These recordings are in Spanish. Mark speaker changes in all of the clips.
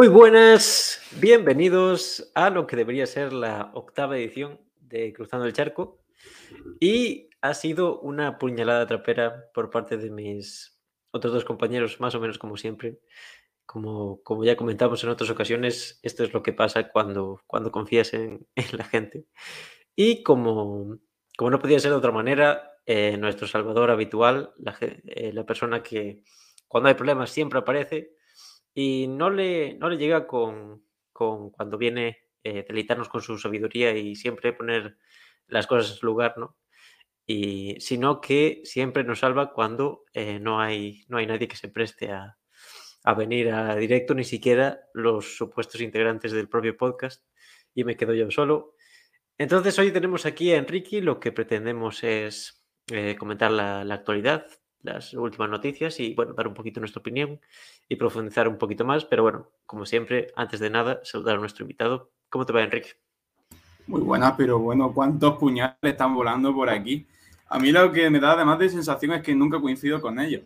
Speaker 1: Muy buenas, bienvenidos a lo que debería ser la octava edición de Cruzando el Charco. Y ha sido una puñalada trapera por parte de mis otros dos compañeros, más o menos como siempre. Como, como ya comentamos en otras ocasiones, esto es lo que pasa cuando, cuando confías en, la gente. Y como, como no podía ser de otra manera, eh, nuestro salvador habitual, la, eh, la persona que cuando hay problemas siempre aparece, y no le, no le llega con, con cuando viene eh, deleitarnos con su sabiduría y siempre poner las cosas en su lugar, ¿no? Y, sino que siempre nos salva cuando eh, no, hay, no hay nadie que se preste a, a venir a directo, ni siquiera los supuestos integrantes del propio podcast, y me quedo yo solo. Entonces hoy tenemos aquí a Enrique, lo que pretendemos es eh, comentar la, la, actualidad, las últimas noticias y bueno, dar un poquito nuestra opinión y profundizar un poquito más. Pero bueno, como siempre, antes de nada, saludar a nuestro invitado. ¿Cómo te va, Enrique?
Speaker 2: Muy buenas, pero bueno, ¿cuántos puñales están volando por aquí? A mí lo que me da además de sensación es que nunca coincido con ellos.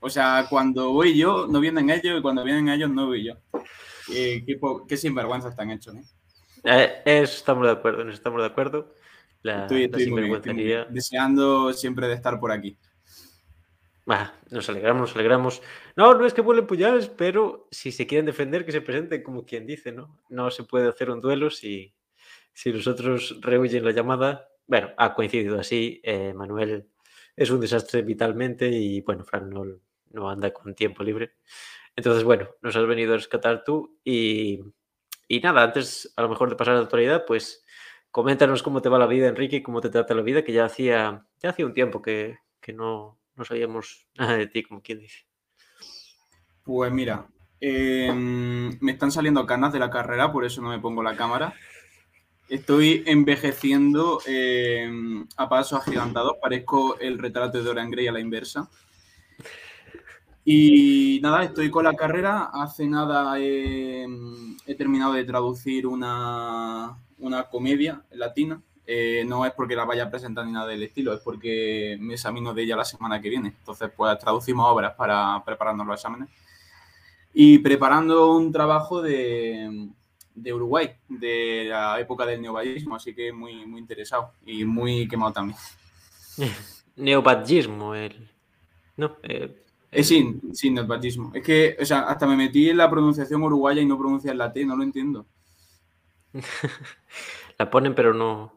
Speaker 2: O sea, cuando voy yo, no vienen ellos, y cuando vienen ellos, no voy yo. qué, qué, sinvergüenza están hechos, ¿no?
Speaker 1: Eh, estamos de acuerdo, estamos de acuerdo.
Speaker 2: La, estoy, estoy deseando siempre de estar por aquí
Speaker 1: nos alegramos, nos alegramos. No, no es que vuelen puñales, pero si se quieren defender, que se presenten como quien dice, ¿no? No se puede hacer un duelo si, si los otros rehuyen la llamada. Bueno, ha coincidido así. Eh, Manuel es un desastre vitalmente y, bueno, Fran no, no, anda con tiempo libre. Entonces, bueno, nos has venido a rescatar tú y, y nada, antes a lo mejor de pasar a la actualidad, pues coméntanos cómo te va la vida, Enrique, cómo te trata la vida, que ya hacía, ya hacía un tiempo que, que no, no sabíamos nada de ti, como quien dice.
Speaker 2: Pues mira, em, me están saliendo canas de la carrera, por eso no me pongo la cámara. Estoy envejeciendo em, a pasos agigantados, parezco el retrato de Dorian Gray a la inversa. Y nada, estoy con la carrera. Hace nada he, he terminado de traducir una, una comedia latina eh, no es porque la vaya a presentar ni nada del estilo, es porque me examino de ella la semana que viene. Entonces, pues traducimos obras para prepararnos los exámenes. Y preparando un trabajo de, de Uruguay, de la época del neovallismo, así que muy, muy interesado y muy quemado también.
Speaker 1: Neovallismo, el... No, eh,
Speaker 2: eh, sí, sí, neovallismo. Es que, o sea, hasta me metí en la pronunciación uruguaya y no pronuncia la T, no lo entiendo.
Speaker 1: la ponen, pero no,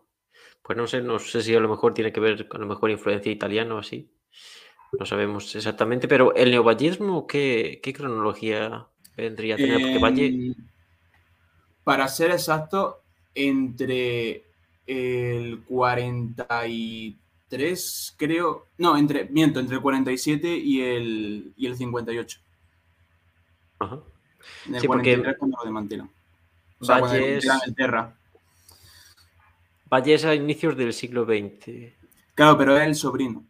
Speaker 1: pues no sé, no sé si a lo mejor tiene que ver con a lo mejor influencia italiana o así. No sabemos exactamente, pero el neovallismo, ¿qué, qué cronología vendría a tener? Porque Valle...
Speaker 2: Em, para ser exacto, entre el 43, creo. No, entre, miento, entre el 47 y el, y el 58. Ajá. En el sí, 43 porque... cuando lo desmantelan. O sea, Valle cuando es... Terra.
Speaker 1: Valles a inicios del siglo XX.
Speaker 2: Claro, pero es el sobrino.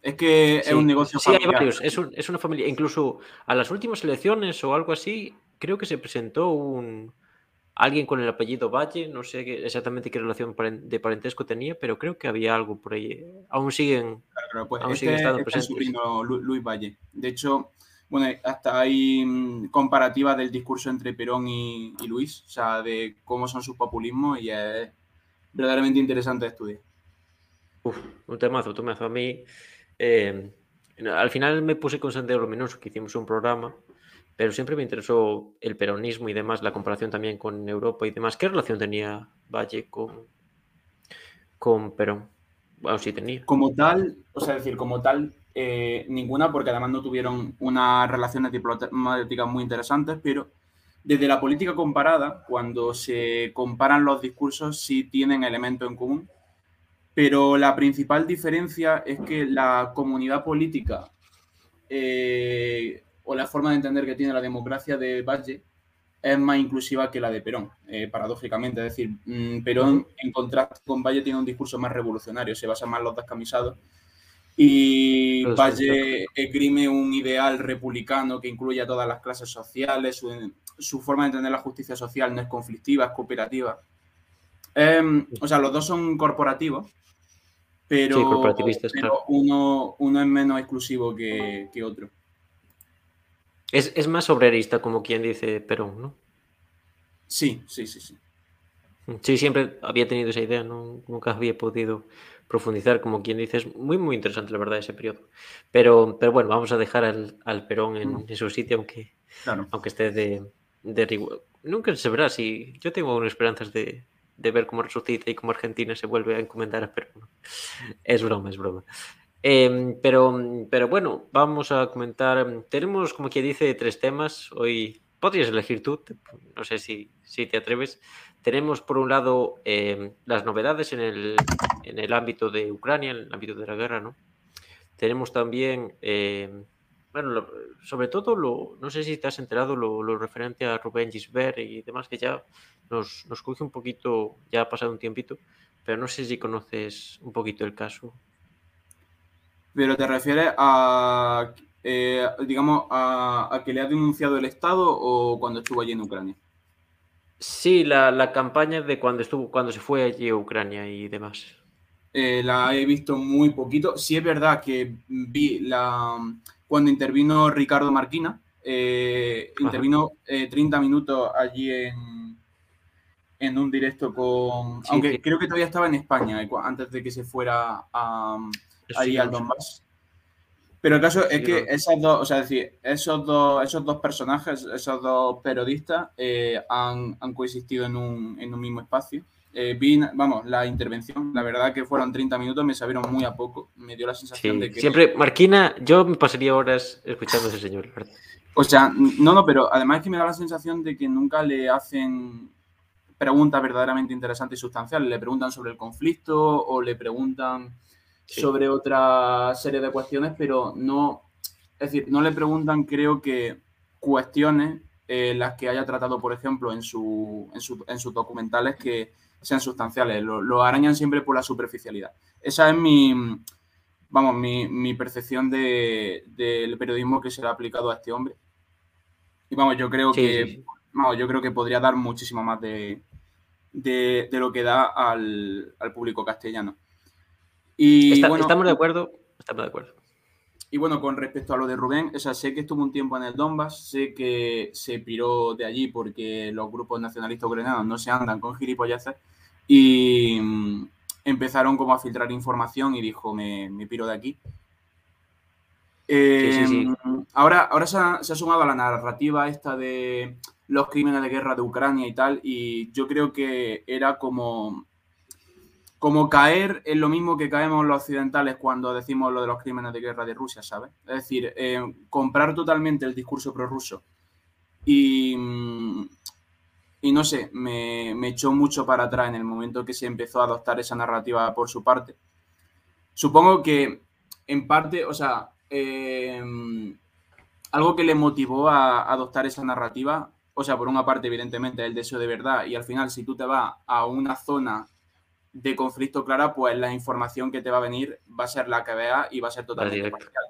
Speaker 2: Es que es un negocio
Speaker 1: sí, hay varios. Es, es, una familia. Incluso a las últimas elecciones o algo así, creo que se presentó un alguien con el apellido Valle. No sé exactamente qué relación de parentesco tenía, pero creo que había algo por ahí. Aún siguen,
Speaker 2: claro, pues aún este, siguen estando este sobrino Luis Valle. De hecho, bueno, hasta hay mm, comparativas del discurso entre Perón y, y, Luis, o sea, de cómo son sus populismos y es verdaderamente interesante de estudiar.
Speaker 1: Uf, un temazo, un temazo. A mí, eh, al final me puse con Santiago Luminoso, que hicimos un programa, pero siempre me interesó el peronismo y demás, la comparación también con Europa y demás. ¿Qué relación tenía Valle con, con Perón? Bueno, sí tenía.
Speaker 2: Como tal, o sea, decir, como tal, eh, ninguna, porque además no tuvieron unas relaciones diplomáticas muy interesantes, pero desde la política comparada, cuando se comparan los discursos, sí tienen elementos en común, pero la principal diferencia es que la comunidad política eh, o la forma de entender que tiene la democracia de Valle es más inclusiva que la de Perón, eh, paradójicamente. Es decir, mm, Perón, en contraste con Valle, tiene un discurso más revolucionario, se basa más en los descamisados. Y Valle esgrime un ideal republicano que incluye a todas las clases sociales, su forma de entender la justicia social no es conflictiva, es cooperativa. Em, o sea, los dos son corporativos, pero, uno, uno, es menos exclusivo que, otro.
Speaker 1: Es, más obrerista, como quien dice Perón, ¿no?
Speaker 2: Sí, sí, sí, sí.
Speaker 1: Sí, siempre había tenido esa idea, nunca había podido profundizar, como quien dice, es muy, muy interesante, la verdad, ese periodo. Pero, pero bueno, vamos a dejar al, Perón en, su sitio, aunque, aunque esté de, de Nunca se verá si. Yo tengo unas esperanzas de, de ver cómo resucita y cómo Argentina se vuelve a encomendar a Perón. Es broma, es broma. Em, pero, pero bueno, vamos a comentar. Tenemos, como quien dice, tres temas. Hoy podrías elegir tú, no sé si, si te atreves. Tenemos, por un lado, em, las novedades en el, en el ámbito de Ucrania, en el ámbito de la guerra, ¿no? Tenemos también, em, bueno, sobre todo, lo, no sé si te has enterado lo, lo referente a Rubén Gisbert y demás, que ya nos, nos coge un poquito, ya ha pasado un tiempito, pero no sé si conoces un poquito el caso.
Speaker 2: Pero te refieres a, eh, digamos, a, que le ha denunciado el Estado o cuando estuvo allí en Ucrania.
Speaker 1: Sí, la, campaña de cuando estuvo, cuando se fue allí a Ucrania y demás.
Speaker 2: Eh, la he visto muy poquito. Sí es verdad que vi la cuando intervino Ricardo Marquina, eh, intervino 30 minutos allí en, en un directo con. aunque creo que todavía estaba en España antes de que se fuera a, ahí al Donbass. Pero el caso es que esas dos, o sea, decir, esos dos, esos dos personajes, esos dos periodistas eh, han, han, coexistido en un, en un mismo espacio. Eh, vi, vamos, la intervención, la verdad que fueron 30 minutos, me sabieron muy a poco. Me dio la sensación de que.
Speaker 1: Siempre, Marquina, yo me pasaría horas escuchando a ese señor.
Speaker 2: O sea, no, no, pero además es que me da la sensación de que nunca le hacen preguntas verdaderamente interesantes y sustanciales. Le preguntan sobre el conflicto o le preguntan sobre otra serie de cuestiones, pero no, es decir, no le preguntan, creo que, cuestiones eh, las que haya tratado, por ejemplo, en, su, en, sus documentales que sean sustanciales. Lo, arañan siempre por la superficialidad. Esa es mi, vamos, mi, percepción del periodismo que se le ha aplicado a este hombre. Y vamos, yo creo que, Vamos, yo creo que podría dar muchísimo más de, de, lo que da al, al público castellano.
Speaker 1: Y, estamos de acuerdo, estamos de acuerdo.
Speaker 2: Y bueno, con respecto a lo de Rubén, o sea, sé que estuvo un tiempo en el Donbass, sé que se piró de allí porque los grupos nacionalistas ucranianos no se andan con gilipolleces y mm, empezaron como a filtrar información y dijo, me, me piro de aquí. Em, ahora, ahora se ha, se ha, sumado a la narrativa esta de los crímenes de guerra de Ucrania y tal, y yo creo que era como como caer en lo mismo que caemos los occidentales cuando decimos lo de los crímenes de guerra de Rusia, ¿sabes? Es decir, eh, comprar totalmente el discurso prorruso. Y, y no sé, me, echó mucho para atrás en el momento que se empezó a adoptar esa narrativa por su parte. Supongo que en parte, o sea, eh, algo que le motivó a adoptar esa narrativa, o sea, por una parte, evidentemente, el deseo de verdad, y al final, si tú te vas a una zona de conflicto clara, pues la información que te va a venir va a ser la que veas y va a ser totalmente parcial.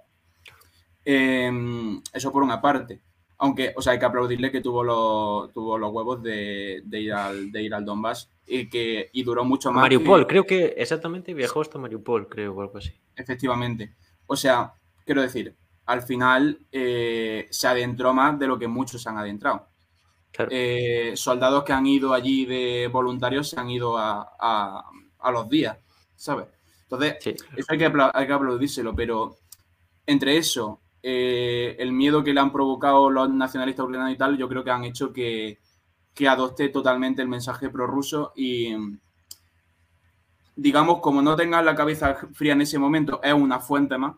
Speaker 2: Em, eso por una parte. Aunque, o sea, hay que aplaudirle que tuvo los, tuvo los huevos de, ir al, de ir al Donbass y que y duró mucho más.
Speaker 1: Mariupol, creo que exactamente viajó hasta Mariupol, creo, o algo así.
Speaker 2: Efectivamente. O sea, quiero decir, al final eh, se adentró más de lo que muchos se han adentrado. Eh, soldados que han ido allí de voluntarios se han ido a, los días, ¿sabes? Entonces, eso hay que, hay que aplaudírselo, pero entre eso, eh, el miedo que le han provocado los nacionalistas ucranianos y tal, yo creo que han hecho que, que adopte totalmente el mensaje prorruso y, digamos, como no tengas la cabeza fría en ese momento, es una fuente más,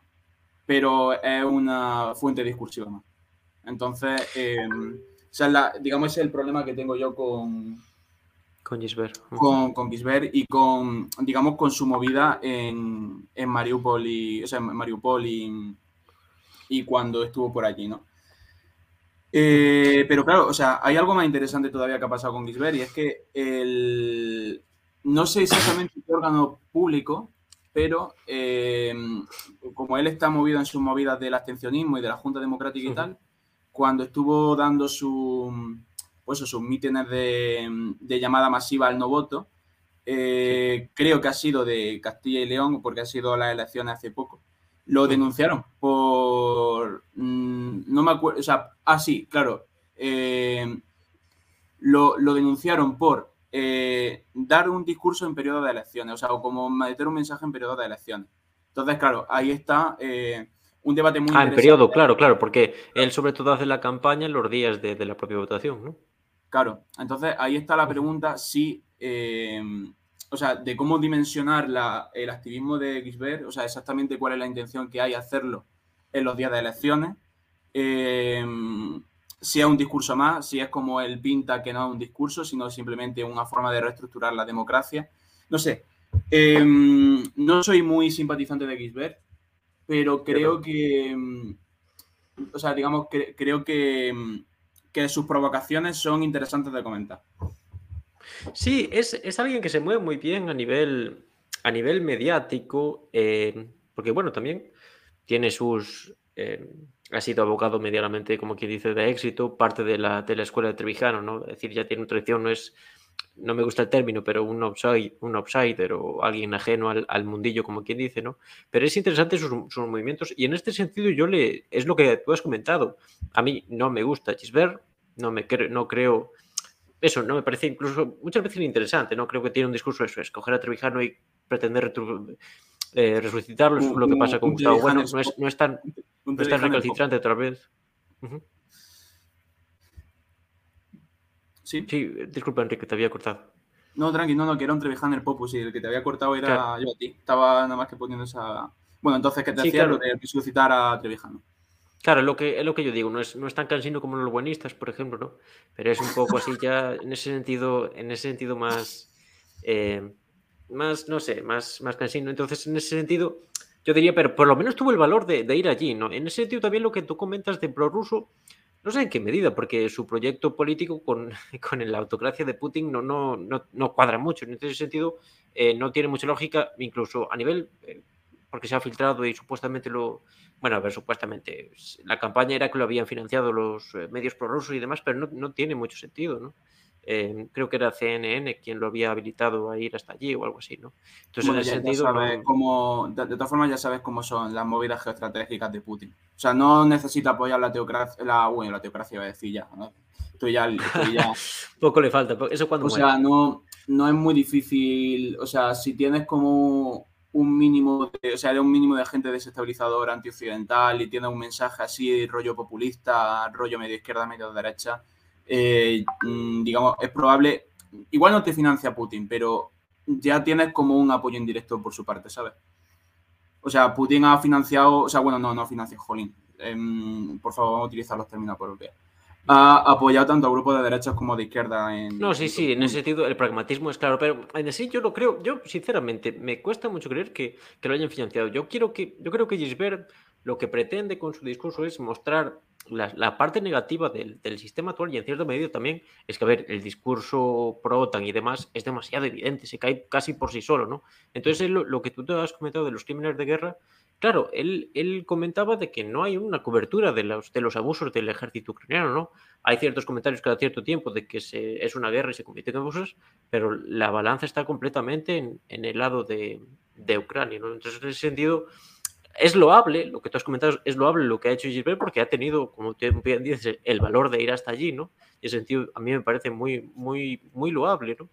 Speaker 2: pero es una fuente discursiva más. Entonces, em, o sea, digamos, ese es el problema que tengo yo con.
Speaker 1: Con Gisbert.
Speaker 2: Con, con Gisbert y con, digamos, con su movida en, en Mariupol y. O sea, en Mariupol y, y cuando estuvo por allí, ¿no? Eh, pero claro, o sea, hay algo más interesante todavía que ha pasado con Gisbert y es que el, no sé exactamente qué órgano público, pero eh, como él está movido en sus movidas del abstencionismo y de la Junta Democrática y tal, cuando estuvo dando su, pues, sus mítines de, llamada masiva al no voto, eh, creo que ha sido de Castilla y León, porque ha sido las elecciones hace poco. lo denunciaron por. Mm, no me acuerdo. O sea, ah, sí, claro. Eh, lo, denunciaron por eh, dar un discurso en periodo de elecciones, o sea, como meter un mensaje en periodo de elecciones. Entonces, claro, ahí está eh, un debate muy
Speaker 1: Ah, en periodo, claro, claro, porque él sobre todo hace la campaña en los días de, la propia votación, ¿no?
Speaker 2: Claro, entonces ahí está la pregunta si o sea, de cómo dimensionar el activismo de Gisbert, o sea, exactamente cuál es la intención que hay hacerlo en los días de elecciones. Eh, si es un discurso más, si es como él pinta que no es un discurso, sino simplemente una forma de reestructurar la democracia. No sé, eh, no soy muy simpatizante de Gisbert, pero creo que, o sea, digamos, creo que, que sus provocaciones son interesantes de comentar.
Speaker 1: Sí, es, alguien que se mueve muy bien a nivel, a nivel mediático, eh, porque bueno, también tiene sus... Eh, ha sido abogado medianamente, como quien dice, de éxito, parte de la, de la escuela de Trevijano, ¿no? Es decir, ya tiene una tradición, no es, no me gusta el término, pero un, outside, un outsider o alguien ajeno al, mundillo, como quien dice, ¿no? Pero es interesante sus, movimientos y en este sentido yo le, es lo que tú has comentado, a mí no me gusta Gisbert, no, me no creo eso, ¿no? Me parece incluso muchas veces interesante, ¿no? Creo que tiene un discurso eso, escoger a Trevijano y pretender eh, resucitarlo, es lo que pasa con Gustavo Bueno, no es, no es tan, no es tan recalcitrante otra vez. Sí. Sí, disculpa, Enrique, te había cortado.
Speaker 2: No, tranqui, no, no, que era un Trevijano el Popus y el que te había cortado era yo a ti. Estaba nada más que poniendo esa. Bueno, entonces, ¿qué te decía lo de resucitar a Trevijano?
Speaker 1: Claro, lo que, es lo que yo digo, no es, no es tan cansino como los buenistas, por ejemplo, ¿no? Pero es un poco así ya, en ese sentido, en ese sentido más, eh, más, no sé, más, más cansino. Entonces, en ese sentido, yo diría, pero por lo menos tuvo el valor de, ir allí, ¿no? En ese sentido también lo que tú comentas de prorruso, no sé en qué medida, porque su proyecto político con, con la autocracia de Putin no, no, no, no cuadra mucho. En ese sentido, eh, no tiene mucha lógica, incluso a nivel, eh, porque se ha filtrado y supuestamente lo bueno, a ver, supuestamente la campaña era que lo habían financiado los eh, medios prorrusos y demás, pero no, tiene mucho sentido, ¿no? Eh, creo que era CNN quien lo había habilitado a ir hasta allí o algo así, ¿no?
Speaker 2: Entonces, en ese sentido. de, todas formas, ya sabes cómo son las movidas geoestratégicas de Putin. O sea, no necesita apoyar la teocracia, la, bueno, la teocracia, voy a decir ya, ¿no? Estoy ya.
Speaker 1: Poco le falta, eso cuando.
Speaker 2: O sea, no, no es muy difícil. O sea, si tienes como un mínimo, de, o sea, de un mínimo de gente desestabilizadora, antioccidental y tiene un mensaje así, rollo populista, rollo medio izquierda, medio derecha, eh, mm, digamos, es probable, igual no te financia Putin, pero ya tienes como un apoyo indirecto por su parte, ¿sabes? O sea, Putin ha financiado, o sea, bueno, no, no financia, jolín. Em, por favor, vamos a utilizar los términos por europea ha apoyado tanto a grupos de derechas como de izquierda en...
Speaker 1: No, sí, sí, en ese sentido el pragmatismo es claro, pero en ese yo lo creo, yo sinceramente me cuesta mucho creer que, que lo hayan financiado. Yo, quiero que, yo creo que Gisbert lo que pretende con su discurso es mostrar la, parte negativa del, del, sistema actual y en cierto medida también es que, a ver, el discurso pro OTAN y demás es demasiado evidente, se cae casi por sí solo, ¿no? Entonces lo, lo que tú te has comentado de los crímenes de guerra, Claro, él, él, comentaba de que no hay una cobertura de los, de los abusos del ejército ucraniano, ¿no? Hay ciertos comentarios cada cierto tiempo de que se, es una guerra y se cometen abusos, pero la balanza está completamente en, en el lado de, de, Ucrania, ¿no? Entonces, en ese sentido, es loable, lo que tú has comentado es loable lo que ha hecho Gisbert porque ha tenido, como tú bien dices, el valor de ir hasta allí, ¿no? En ese sentido, a mí me parece muy, muy, muy loable, ¿no?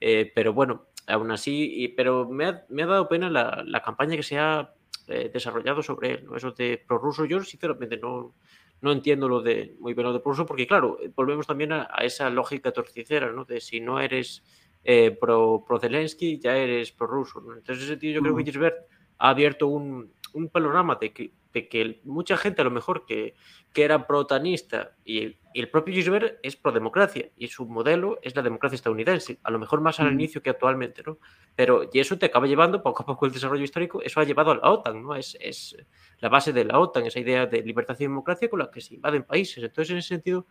Speaker 1: Eh, pero bueno, aún así, y, pero me ha, me ha, dado pena la, la campaña que se ha eh, desarrollado sobre él. ¿no? Eso de prorruso, yo sinceramente no, no entiendo lo de muy bien lo de prorruso, porque claro, volvemos también a, esa lógica torticera, ¿no? De si no eres eh, pro, pro, Zelensky, ya eres prorruso. ¿no? Entonces, ese tío, yo creo que Gisbert ha abierto un, un panorama de que que mucha gente a lo mejor que, que era protanista y, y, el propio Gisbert es pro democracia y su modelo es la democracia estadounidense, a lo mejor más al inicio que actualmente, ¿no? Pero y eso te acaba llevando poco a poco el desarrollo histórico, eso ha llevado a la OTAN, ¿no? Es, es la base de la OTAN, esa idea de libertad y democracia con la que se invaden países. Entonces, en ese sentido,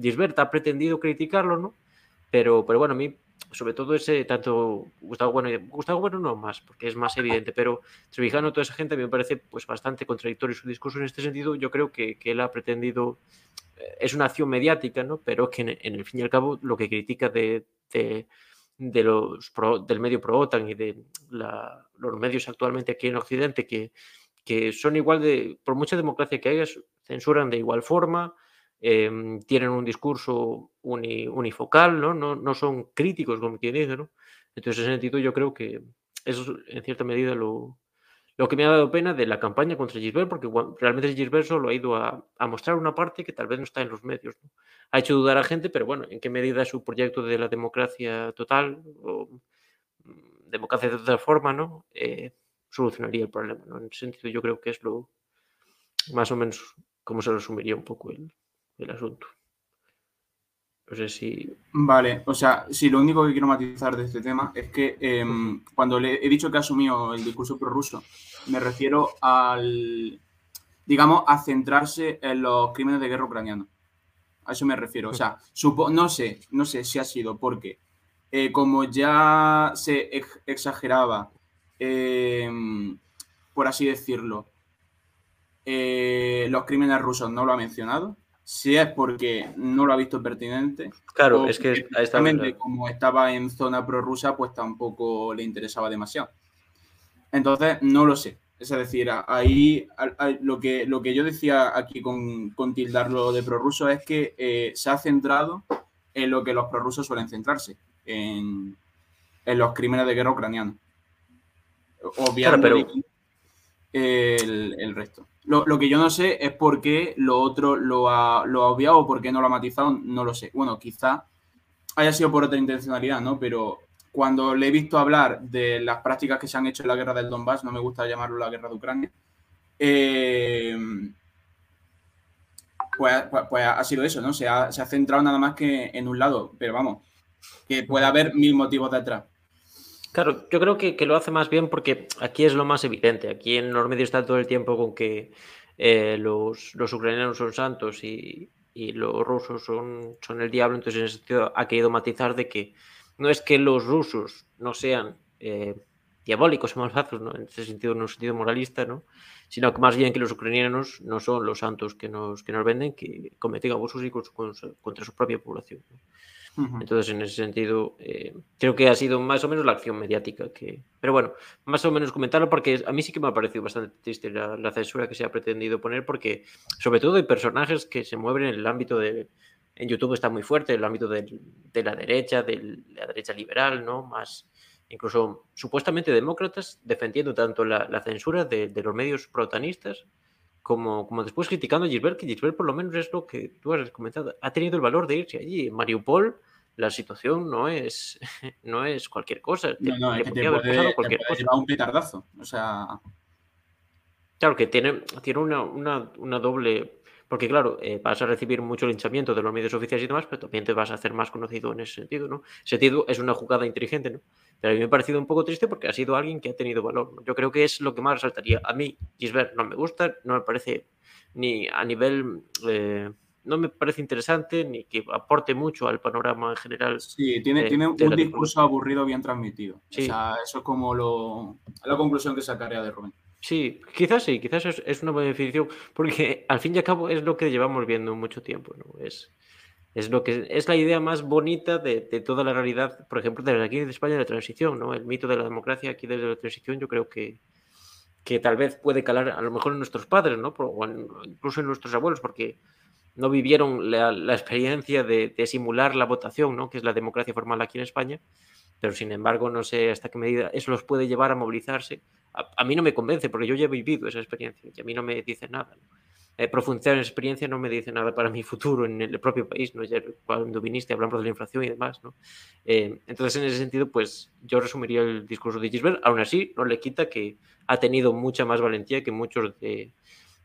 Speaker 1: Gisbert ha pretendido criticarlo, ¿no? Pero, pero bueno, a mí sobre todo ese, tanto Gustavo Bueno, Gustavo Bueno no más, porque es más evidente, pero Trevijano, toda esa gente, a mí me parece pues bastante contradictorio su discurso en este sentido. Yo creo que, que él ha pretendido, eh, es una acción mediática, ¿no? Pero que en, el fin y al cabo lo que critica de, de, los del medio pro OTAN y de la, los medios actualmente aquí en Occidente que, que son igual de, por mucha democracia que haya, censuran de igual forma, em, tienen un discurso unifocal, ¿no? ¿no? ¿no? son críticos, como quien dice, ¿no? Entonces, en ese sentido, yo creo que eso es, en cierta medida, lo, lo que me ha dado pena de la campaña contra Gisbert, porque realmente Gisbert solo ha ido a, mostrar una parte que tal vez no está en los medios. Ha hecho dudar a gente, pero bueno, ¿en qué medida su proyecto de la democracia total o mm, democracia de otra forma, ¿no? Eh, solucionaría el problema, ¿no? En ese sentido yo creo que es lo más o menos como se resumiría un poco el, el asunto. No sé si.
Speaker 2: Vale, o sea, sí, lo único que quiero matizar de este tema es que em, cuando le he dicho que asumió el discurso prorruso, me refiero al. digamos, a centrarse en los crímenes de guerra ucranianos. A eso me refiero. O sea, no sé, no sé si ha sido porque, eh, como ya se exageraba, em, por así decirlo, eh, los crímenes rusos no lo ha mencionado si es porque no lo ha visto pertinente.
Speaker 1: Claro, es que
Speaker 2: exactamente como estaba en zona prorrusa, pues tampoco le interesaba demasiado. Entonces, no lo sé. Es decir, ahí lo que, lo que yo decía aquí con, con tildarlo de prorruso es que eh, se ha centrado en lo que los prorrusos suelen centrarse, en, los crímenes de guerra ucranianos. Obviamente el, resto. Lo, que yo no sé es por qué lo otro lo ha, lo ha obviado o por qué no lo ha matizado, no lo sé. Bueno, quizá haya sido por otra intencionalidad, ¿no? Pero cuando le he visto hablar de las prácticas que se han hecho en la guerra del Donbass, no me gusta llamarlo la guerra de Ucrania, eh, pues, pues, pues, ha sido eso, ¿no? Se ha, se ha centrado nada más que en un lado, pero vamos, que puede haber mil motivos detrás.
Speaker 1: Claro, yo creo que, lo hace más bien porque aquí es lo más evidente. Aquí en los está todo el tiempo con que eh, los, ucranianos son santos y, los rusos son, son el diablo. Entonces, en ese sentido, ha querido matizar de que no es que los rusos no sean eh, diabólicos o malvados, ¿no? en ese sentido, en un sentido moralista, ¿no? sino que más bien que los ucranianos no son los santos que nos, que nos venden, que cometen abusos y contra su propia población. Entonces, en ese sentido, eh, creo que ha sido más o menos la acción mediática que... Pero bueno, más o menos comentarlo porque a mí sí que me ha parecido bastante triste la, censura que se ha pretendido poner porque, sobre todo, hay personajes que se mueven en el ámbito de... En YouTube está muy fuerte el ámbito de, la derecha, de la derecha liberal, ¿no? Más incluso supuestamente demócratas defendiendo tanto la, censura de, los medios protanistas como, como después criticando a Gilbert, que Gilbert por lo menos es lo que tú has comentado, ha tenido el valor de irse allí. En Mariupol la situación no es, no es cualquier cosa.
Speaker 2: No, no, es que te puede, cualquier cosa. un petardazo. O sea...
Speaker 1: Claro, que tiene, tiene una, una, una doble porque claro, eh, vas a recibir mucho linchamiento de los medios oficiales y demás, pero también te vas a hacer más conocido en ese sentido, ¿no? Ese sentido es una jugada inteligente, ¿no? Pero a mí me ha parecido un poco triste porque ha sido alguien que ha tenido valor. Yo creo que es lo que más resaltaría. A mí, Gisbert no me gusta, no me parece ni a nivel... Eh, no me parece interesante ni que aporte mucho al panorama en general.
Speaker 2: Sí, tiene, tiene un discurso aburrido bien transmitido. O sea, eso es como lo, la conclusión que sacaría de Rubén.
Speaker 1: Sí, quizás sí, quizás es, una beneficio, porque al fin y al cabo es lo que llevamos viendo mucho tiempo, ¿no? Es, es lo que es la idea más bonita de, toda la realidad, por ejemplo, desde aquí de España de la transición, ¿no? El mito de la democracia aquí desde la transición, yo creo que, que tal vez puede calar a lo mejor en nuestros padres, ¿no? O incluso en nuestros abuelos, porque no vivieron la, experiencia de, de, simular la votación, ¿no? Que es la democracia formal aquí en España pero sin embargo no sé hasta qué medida eso los puede llevar a movilizarse. A, mí no me convence porque yo ya he vivido esa experiencia y a mí no me dice nada. Eh, profundizar en experiencia no me dice nada para mi futuro en el propio país. ¿no? cuando viniste hablamos de la inflación y demás. ¿no? Eh, entonces, en ese sentido, pues yo resumiría el discurso de Gisbert. Aún así, no le quita que ha tenido mucha más valentía que muchos de,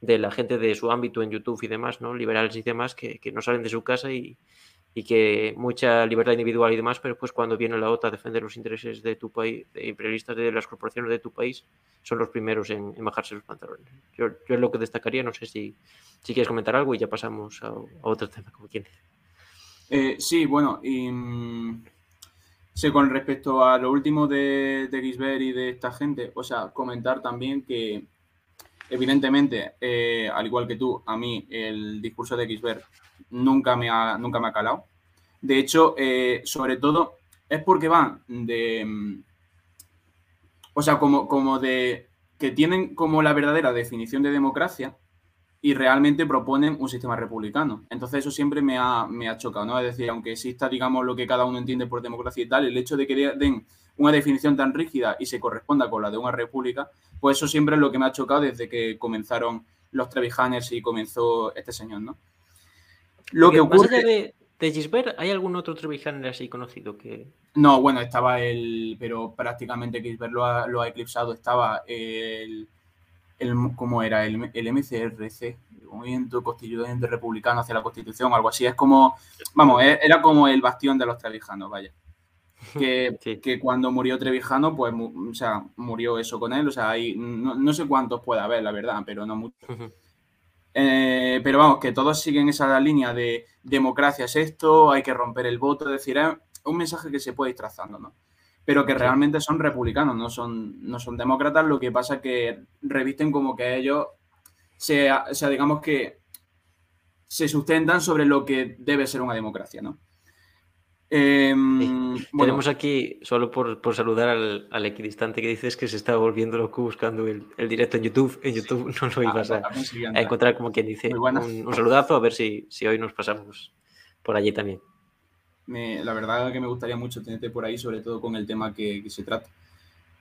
Speaker 1: de la gente de su ámbito en YouTube y demás, ¿no? liberales y demás, que, que no salen de su casa y, y que mucha libertad individual y demás, pero pues cuando viene la OTA a defender los intereses de tu país, de imperialistas de las corporaciones de tu país, son los primeros en, bajarse los pantalones. Yo, es lo que destacaría, no sé si, si quieres comentar algo y ya pasamos a, otro tema, como quien
Speaker 2: eh, sí, bueno, y mm, con respecto a lo último de, de Gisbert y de esta gente, o sea, comentar también que evidentemente, eh, al igual que tú, a mí el discurso de Gisbert nunca me ha, nunca me ha calado. De hecho, eh, sobre todo es porque van de. O sea, como, como de que tienen como la verdadera definición de democracia y realmente proponen un sistema republicano. Entonces eso siempre me ha, me ha chocado, ¿no? Es decir, aunque exista, digamos, lo que cada uno entiende por democracia y tal, el hecho de que den una definición tan rígida y se corresponda con la de una república, pues eso siempre es lo que me ha chocado desde que comenzaron los Trevijaners y comenzó este señor, ¿no?
Speaker 1: Lo que ocurre... de, de Gisbert, ¿hay algún otro Trevijaner así conocido que...?
Speaker 2: No, bueno, estaba el... pero prácticamente Gisbert lo ha, lo ha eclipsado, estaba el... el ¿Cómo era? El, el MCRC, el Movimiento Constituyente Republicano hacia la Constitución, algo así. Es como, vamos, e, era como el bastión de los trevijanos, vaya. Que, que, cuando murió Trevijano, pues, o sea, murió eso con él. O sea, hay, no, sé cuántos puede haber, la verdad, pero no muchos. Eh, pero vamos, que todos siguen esa línea de democracia es esto, hay que romper el voto, es decir, es un mensaje que se puede ir trazando, ¿no? Pero que realmente son republicanos, no son, no son demócratas, lo que pasa es que revisten como que ellos, sea, digamos que se sustentan sobre lo que debe ser una democracia, ¿no?
Speaker 1: Em, Tenemos aquí, solo por, saludar al, equidistante que dices que se está volviendo loco buscando el, directo en YouTube. En YouTube no lo ibas a, encontrar como quien dice. Un, saludazo, a ver si, si hoy nos pasamos por allí también.
Speaker 2: la verdad que me gustaría mucho tenerte por ahí, sobre todo con el tema que, se trata.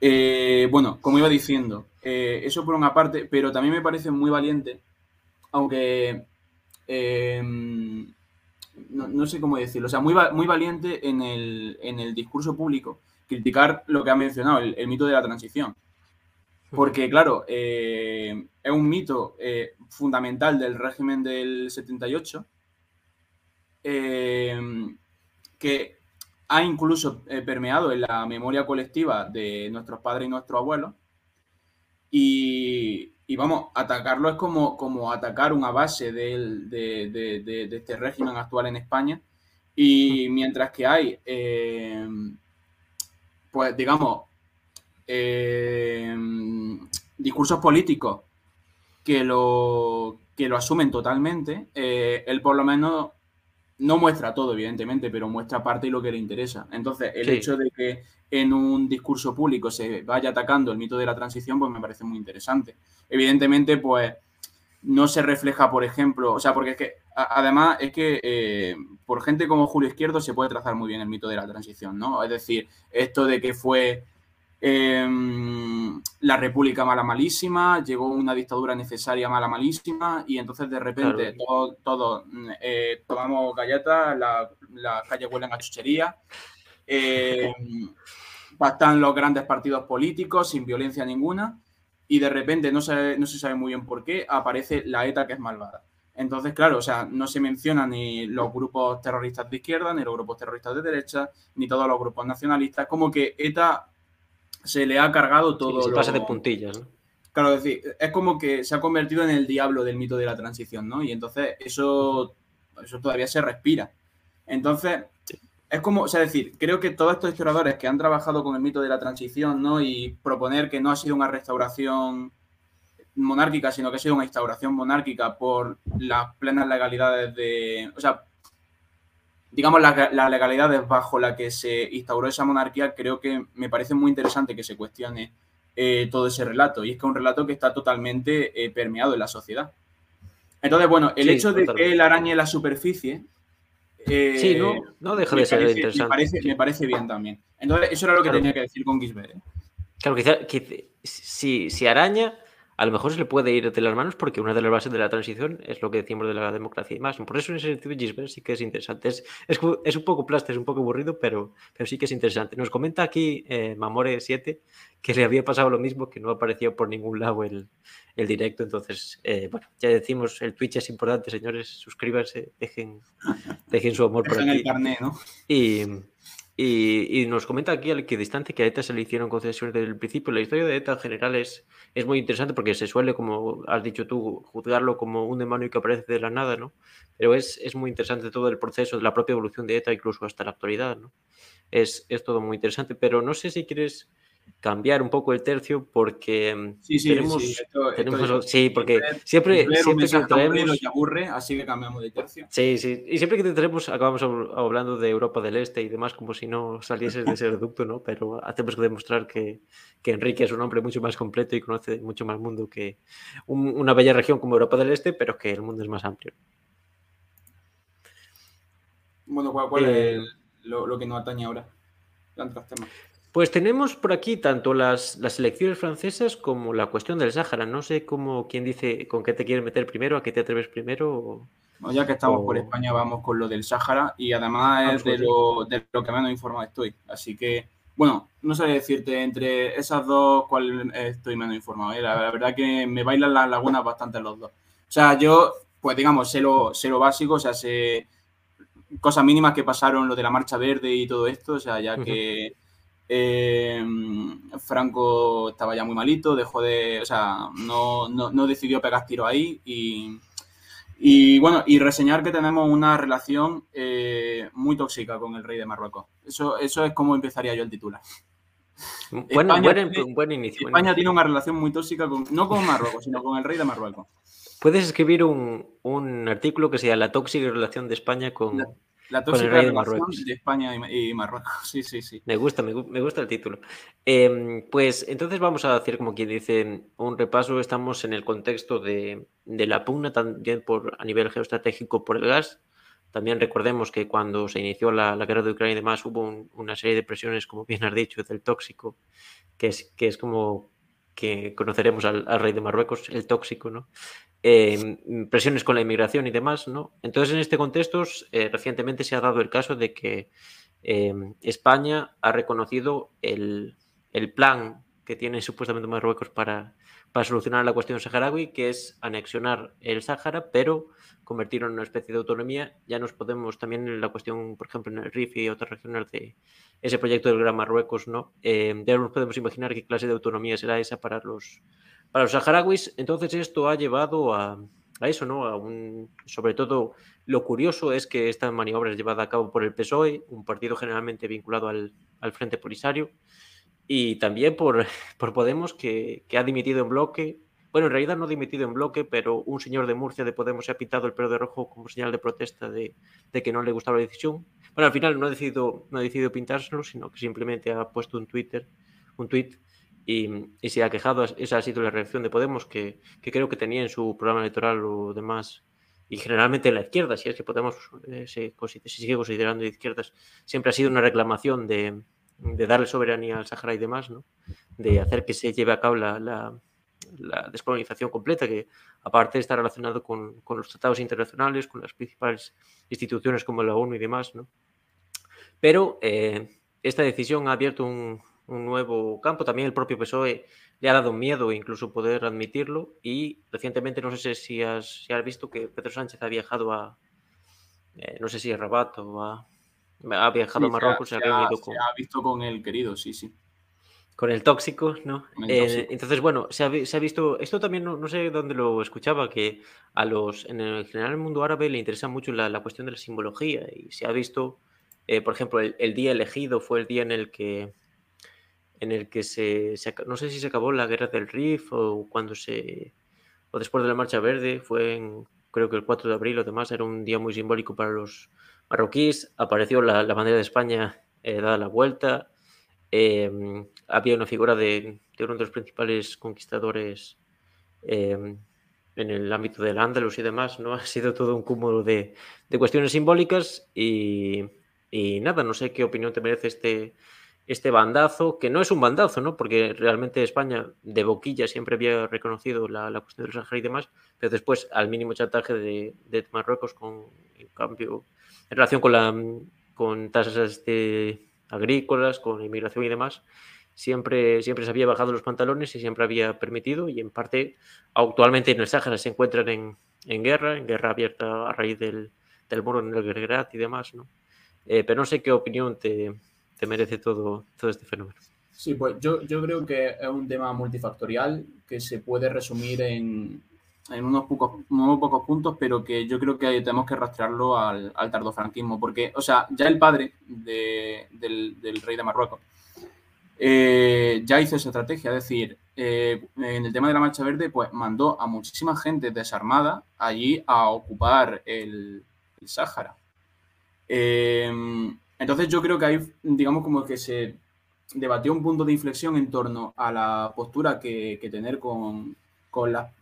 Speaker 2: Eh, bueno, como iba diciendo, eh, eso por una parte, pero también me parece muy valiente, aunque em, no, sé cómo decirlo, o sea, muy, muy valiente en el, discurso público, criticar lo que ha mencionado, el, mito de la transición. Porque, claro, eh, es un mito eh, fundamental del régimen del 78, eh, que ha incluso permeado en la memoria colectiva de nuestros padres y nuestros abuelos. Y, y vamos, atacarlo es como, como atacar una base de, este régimen actual en España. Y mientras que hay, eh, pues digamos, eh, discursos políticos que lo, que lo asumen totalmente, eh, él por lo menos no muestra todo, evidentemente, pero muestra parte y lo que le interesa. Entonces, el hecho de que en un discurso público se vaya atacando el mito de la transición, pues me parece muy interesante. Evidentemente, pues no se refleja, por ejemplo, o sea, porque es que además es que eh, por gente como Julio Izquierdo se puede trazar muy bien el mito de la transición, ¿no? Es decir, esto de que fue em, la república mala malísima, llegó una dictadura necesaria mala malísima y entonces de repente todos eh, tomamos galletas, las la calles huelen a chuchería. Eh, están los grandes partidos políticos sin violencia ninguna y de repente no se, no se sabe muy bien por qué aparece la ETA que es malvada. Entonces, claro, o sea, no se mencionan ni los grupos terroristas de izquierda, ni los grupos terroristas de derecha, ni todos los grupos nacionalistas, como que ETA se le ha cargado todo.
Speaker 1: se pasa de puntillas, ¿no?
Speaker 2: Claro, es decir, es como que se ha convertido en el diablo del mito de la transición, ¿no? Y entonces eso, eso todavía se respira. Entonces, es como, o sea, decir, creo que todos estos historiadores que han trabajado con el mito de la transición, ¿no? Y proponer que no ha sido una restauración monárquica, sino que ha sido una instauración monárquica por las plenas legalidades de, o sea, digamos, las, legalidades bajo la que se instauró esa monarquía, creo que me parece muy interesante que se cuestione eh, todo ese relato. Y es que es un relato que está totalmente eh, permeado en la sociedad. Entonces, bueno, el hecho de que él arañe la superficie
Speaker 1: sí, no, no deja de ser interesante.
Speaker 2: Me parece, bien también. Entonces, eso era lo que tenía que decir con Gisbert. ¿eh?
Speaker 1: Claro, quizá, si, si araña, a lo mejor se le puede ir de las manos porque una de las bases de la transición es lo que decimos de la democracia y más. Por eso en ese sentido Gisbert sí que es interesante. Es, es, un poco plaste, es un poco aburrido, pero, pero sí que es interesante. Nos comenta aquí eh, Mamore7 que le había pasado lo mismo, que no aparecía por ningún lado el, el directo. Entonces, eh, bueno, ya decimos, el Twitch es importante, señores, suscríbanse, dejen, dejen su amor por aquí. Y, y, nos comenta aquí al equidistante que a ETA se le hicieron concesiones desde el principio. La historia de ETA en general es, es muy interesante porque se suele, como has dicho tú, juzgarlo como un demonio que aparece de la nada, ¿no? Pero es, es muy interesante todo el proceso, la propia evolución de ETA, incluso hasta la actualidad, ¿no? Es, es todo muy interesante, pero no sé si quieres cambiar un poco el tercio porque
Speaker 2: sí, sí,
Speaker 1: tenemos,
Speaker 2: sí, esto,
Speaker 1: tenemos sí, porque siempre, siempre que traemos
Speaker 2: y aburre, así que cambiamos de tercio.
Speaker 1: Sí, sí, y siempre que te traemos acabamos hablando de Europa del Este y demás como si no salieses de ese reducto, ¿no? Pero hacemos que demostrar que, que, Enrique es un hombre mucho más completo y conoce mucho más mundo que una bella región como Europa del Este, pero que el mundo es más amplio.
Speaker 2: Bueno, ¿cuál, es eh, lo, lo, que nos atañe ahora? Temas.
Speaker 1: Pues tenemos por aquí tanto las, las, elecciones francesas como la cuestión del Sáhara. No sé cómo, quién dice con qué te quieres meter primero, a qué te atreves primero.
Speaker 2: ya que estamos por España, vamos con lo del Sáhara y además es de lo, de lo, que menos informado estoy. Así que, bueno, no sé decirte entre esas dos cuál estoy menos informado. ¿eh? La, verdad que me bailan las lagunas bastante los dos. O sea, yo, pues digamos, sé lo, sé lo básico, o sea, sé cosas mínimas que pasaron, lo de la marcha verde y todo esto, o sea, ya que eh, Franco estaba ya muy malito, dejó de, o sea, no, no, decidió pegar tiro ahí y, y, bueno, y reseñar que tenemos una relación eh, muy tóxica con el rey de Marruecos. Eso, eso es como empezaría yo el titular.
Speaker 1: Bueno, España, buen, buen inicio.
Speaker 2: España tiene una relación muy tóxica, con, no con Marruecos, sino con el rey de Marruecos.
Speaker 1: Puedes escribir un, un artículo que sea La tóxica relación de España con,
Speaker 2: la tóxica de, de España y, Marruecos. Sí, sí, sí.
Speaker 1: Me gusta, me, gusta el título. Em, pues entonces vamos a hacer, como quien dice, un repaso. Estamos en el contexto de, la pugna también por, a nivel geoestratégico por el gas. También recordemos que cuando se inició la, guerra de Ucrania y demás hubo una serie de presiones, como bien has dicho, del tóxico, que es, que es como que conoceremos al, rey de Marruecos, el tóxico, ¿no? Em, presiones con la inmigración y demás, ¿no? Entonces, en este contexto, eh, recientemente se ha dado el caso de que em, España ha reconocido el, plan que tiene supuestamente Marruecos para, para solucionar la cuestión saharaui, que es anexionar el Sáhara, pero convertirlo en una especie de autonomía. Ya nos podemos también en la cuestión, por ejemplo, en el RIF y otras regiones de ese proyecto del Gran Marruecos, ¿no? Em, ya nos podemos imaginar qué clase de autonomía será esa para los para los saharauis, entonces esto ha llevado a, eso, ¿no? A un, sobre todo, lo curioso es que esta maniobra es llevada a cabo por el PSOE, un partido generalmente vinculado al, Frente Polisario, y también por, por Podemos, que, ha dimitido en bloque. Bueno, en realidad no ha dimitido en bloque, pero un señor de Murcia de Podemos se ha pintado el pelo de rojo como señal de protesta de, que no le gustaba la decisión. Bueno, al final no ha decidido, no ha decidido pintárselo, sino que simplemente ha puesto un Twitter, un tweet y, se ha quejado. Esa ha sido la reacción de Podemos, que, creo que tenía en su programa electoral o demás, y generalmente la izquierda, si es que Podemos eh, se, sigue considerando de izquierdas, siempre ha sido una reclamación de, darle soberanía al Sahara y demás, ¿no? de hacer que se lleve a cabo la, descolonización completa, que aparte está relacionado con, los tratados internacionales, con las principales instituciones como la ONU y demás. ¿no? Pero eh, esta decisión ha abierto un, nuevo campo. También el propio PSOE le ha dado miedo incluso poder admitirlo y recientemente no sé si has, has visto que Pedro Sánchez ha viajado a, eh, no sé si a Rabat o a, ha viajado a Marruecos.
Speaker 2: Se, ha, con, visto con el querido, sí, sí.
Speaker 1: Con el tóxico, ¿no? Eh, entonces, bueno, se ha, se ha, visto, esto también no, sé dónde lo escuchaba, que a los, en el general el mundo árabe le interesa mucho la, cuestión de la simbología y se ha visto, eh, por ejemplo, el, día elegido fue el día en el que en el que se, no sé si se acabó la guerra del Rif o cuando se o después de la marcha verde fue en, creo que el 4 de abril o demás era un día muy simbólico para los marroquíes apareció la, bandera de España eh, dada la vuelta em, había una figura de, uno de los principales conquistadores em, en el ámbito del Andalus y demás, ¿no? Ha sido todo un cúmulo de, cuestiones simbólicas y, y, nada, no sé qué opinión te merece este, este bandazo, que no es un bandazo, ¿no? Porque realmente España de boquilla siempre había reconocido la, cuestión del Sahara y demás, pero después al mínimo chantaje de, Marruecos con, en cambio, en relación con, la, con tasas de agrícolas, con inmigración y demás, siempre, siempre se había bajado los pantalones y siempre había permitido, y en parte actualmente en el Sáhara se encuentran en, guerra, en guerra abierta a raíz del, del muro en el Gergerat y demás, ¿no? Eh, pero no sé qué opinión te, te merece todo, todo este fenómeno.
Speaker 2: Sí, pues yo, yo creo que es un tema multifactorial que se puede resumir en, en unos, pocos, unos pocos puntos, pero que yo creo que tenemos que rastrearlo al, al tardofranquismo, porque, o sea, ya el padre de, del, del, rey de Marruecos eh, ya hizo esa estrategia, es decir, eh, en el tema de la Marcha Verde, pues mandó a muchísima gente desarmada allí a ocupar el, Sáhara. entonces yo creo que ahí, digamos, como que se debatió un punto de inflexión en torno a la postura que, tener con, con, la,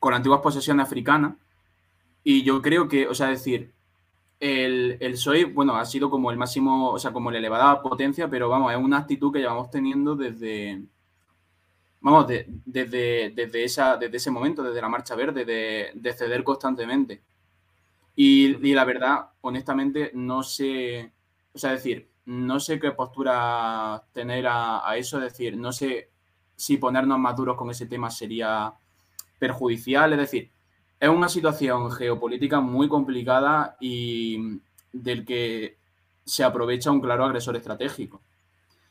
Speaker 2: con antiguas posesiones africanas. Y yo creo que, o sea, decir, el, el PSOE, bueno, ha sido como el máximo, o sea, como la elevada potencia, pero vamos, es una actitud que llevamos teniendo desde, vamos, desde, desde, esa, desde ese momento, desde la Marcha Verde, de, ceder constantemente. Y, y, la verdad, honestamente, no sé, o sea, decir, no sé qué postura tener a, eso, es decir, no sé si ponernos más duros con ese tema sería perjudicial, es decir, es una situación geopolítica muy complicada y del que se aprovecha un claro agresor estratégico.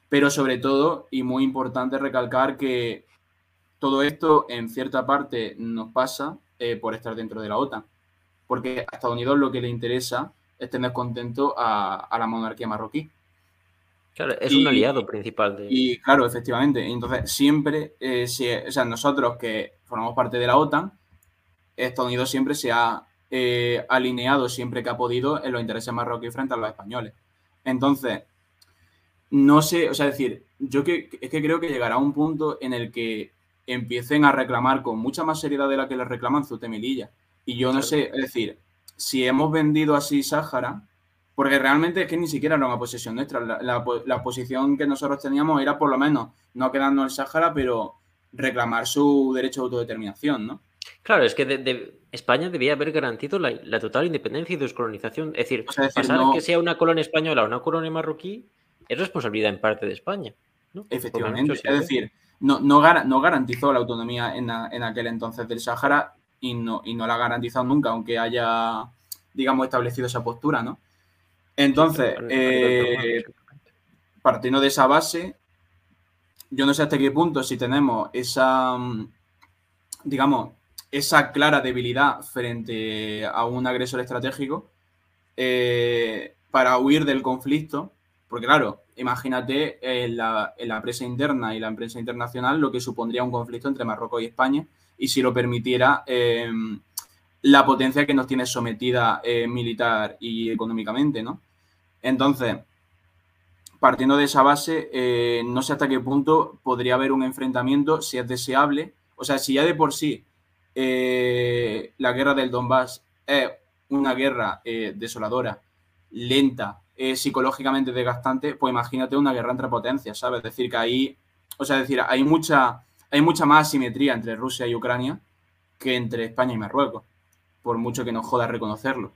Speaker 2: Pero sobre todo, y muy importante recalcar que todo esto en cierta parte nos pasa eh, por estar dentro de la OTAN, porque a Estados Unidos lo que le interesa es tener contento a la monarquía marroquí
Speaker 1: es un aliado principal de...
Speaker 2: Y claro, efectivamente. Entonces, siempre, eh, o sea, nosotros que formamos parte de la OTAN, Estados Unidos siempre se ha eh, alineado siempre que ha podido en los intereses marroquíes frente a los españoles. Entonces, no sé, o sea, decir, yo que, es que creo que llegará un punto en el que empiecen a reclamar con mucha más seriedad de la que les reclaman Ceuta y Y yo no sé, es decir, si hemos vendido así Sáhara, porque realmente es que ni siquiera era una posesión nuestra. La, posición que nosotros teníamos era por lo menos no quedarnos el Sáhara, pero reclamar su derecho a autodeterminación, ¿no?
Speaker 1: Claro, es que de, España debía haber garantizado la, total independencia y descolonización. Es decir, pasar que sea una colonia española o una colonia marroquí es responsabilidad en parte de España.
Speaker 2: Efectivamente, es decir, no, no, garantizó la autonomía en, aquel entonces del Sáhara y no, y no la ha garantizado nunca, aunque haya, digamos, establecido esa postura, ¿no? Entonces, eh, partiendo de esa base, yo no sé hasta qué punto si tenemos esa, mm, digamos, esa clara debilidad frente a un agresor estratégico eh, para huir del conflicto, porque claro, imagínate en la, en prensa interna y la prensa internacional lo que supondría un conflicto entre Marruecos y España y si lo permitiera em, la potencia que nos tiene sometida eh, militar y económicamente, ¿no? Entonces, partiendo de esa base, eh, no sé hasta qué punto podría haber un enfrentamiento, si es deseable. O sea, si ya de por sí eh, la guerra del Donbass es una guerra eh, desoladora, lenta, psicológicamente desgastante, pues imagínate una guerra entre potencias, ¿sabes? Es decir, que ahí, o sea, decir, hay mucha, hay mucha más asimetría entre Rusia y Ucrania que entre España y Marruecos, por mucho que nos joda reconocerlo.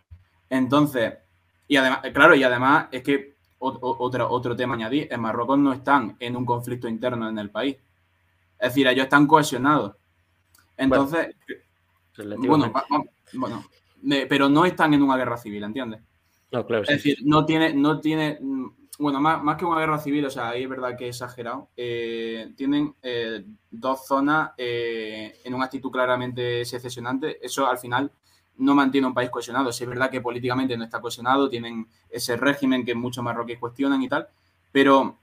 Speaker 2: Entonces, y además, claro, y además es que otro, otro tema añadir, en Marruecos no están en un conflicto interno en el país. Es decir, ellos están cohesionados. Entonces, bueno, bueno, pero no están en una guerra civil, ¿entiendes?
Speaker 1: No, claro.
Speaker 2: Es decir, no tiene, no tiene, mm, bueno, más, más, que una guerra civil, o sea, ahí es verdad que he exagerado, eh, tienen eh, dos zonas eh, en una actitud claramente secesionante. Eso al final no mantiene un país cohesionado. Si es verdad que políticamente no está cohesionado, tienen ese régimen que muchos marroquíes cuestionan y tal, pero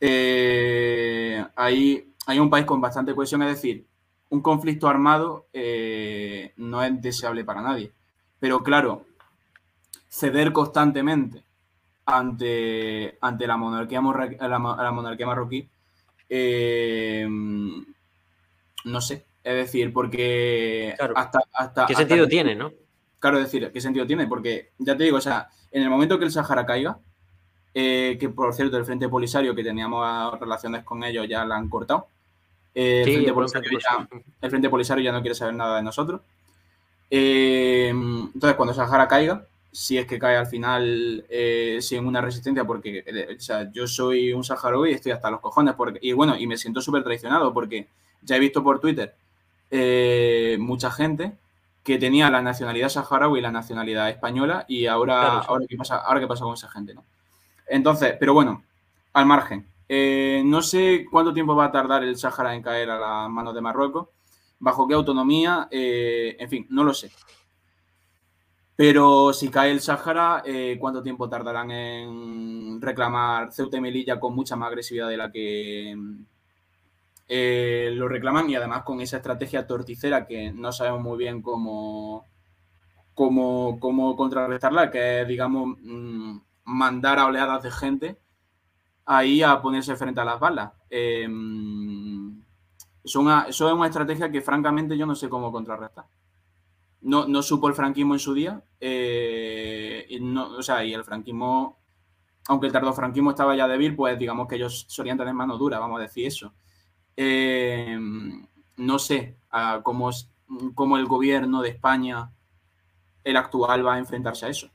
Speaker 2: eh, hay, un país con bastante cohesión, es decir, un conflicto armado eh, no es deseable para nadie. Pero claro, ceder constantemente ante, ante la, monarquía, la, monarquía marroquí, eh, no sé, es decir, porque hasta, hasta,
Speaker 1: ¿Qué sentido tiene, no?
Speaker 2: Claro, es decir, ¿qué sentido tiene? Porque ya te digo, o sea, en el momento que el Sahara caiga, eh, que por cierto el Frente Polisario, que teníamos relaciones con ellos, ya la han cortado. Eh, el, Frente Polisario ya, no quiere saber nada de nosotros. Eh, entonces, cuando el Sahara caiga, si es que cae al final sin una resistencia, porque o sea, yo soy un saharaui y estoy hasta los cojones, porque, y bueno, y me siento súper traicionado porque ya he visto por Twitter eh, mucha gente que tenía la nacionalidad saharaui y la nacionalidad española y ahora, ahora, ¿qué pasa, ahora qué pasa con esa gente, ¿no? Entonces, pero bueno, al margen. Eh, no sé cuánto tiempo va a tardar el Sahara en caer a las manos de Marruecos, bajo qué autonomía, eh, en fin, no lo sé. Pero si cae el Sáhara, eh, ¿cuánto tiempo tardarán en reclamar Ceuta y Melilla con mucha más agresividad de la que eh, lo reclaman? Y además con esa estrategia torticera que no sabemos muy bien cómo, cómo, cómo contrarrestarla, que es, digamos, mm, mandar a oleadas de gente ahí a ponerse frente a las balas. Eh, eso, es una estrategia que francamente yo no sé cómo contrarrestar. No, no supo el franquismo en su día. Eh, y o sea, y el franquismo, aunque el tardofranquismo estaba ya débil, pues digamos que ellos solían tener mano dura, vamos a decir eso. Eh, no sé cómo, cómo el gobierno de España, el actual, va a enfrentarse a eso.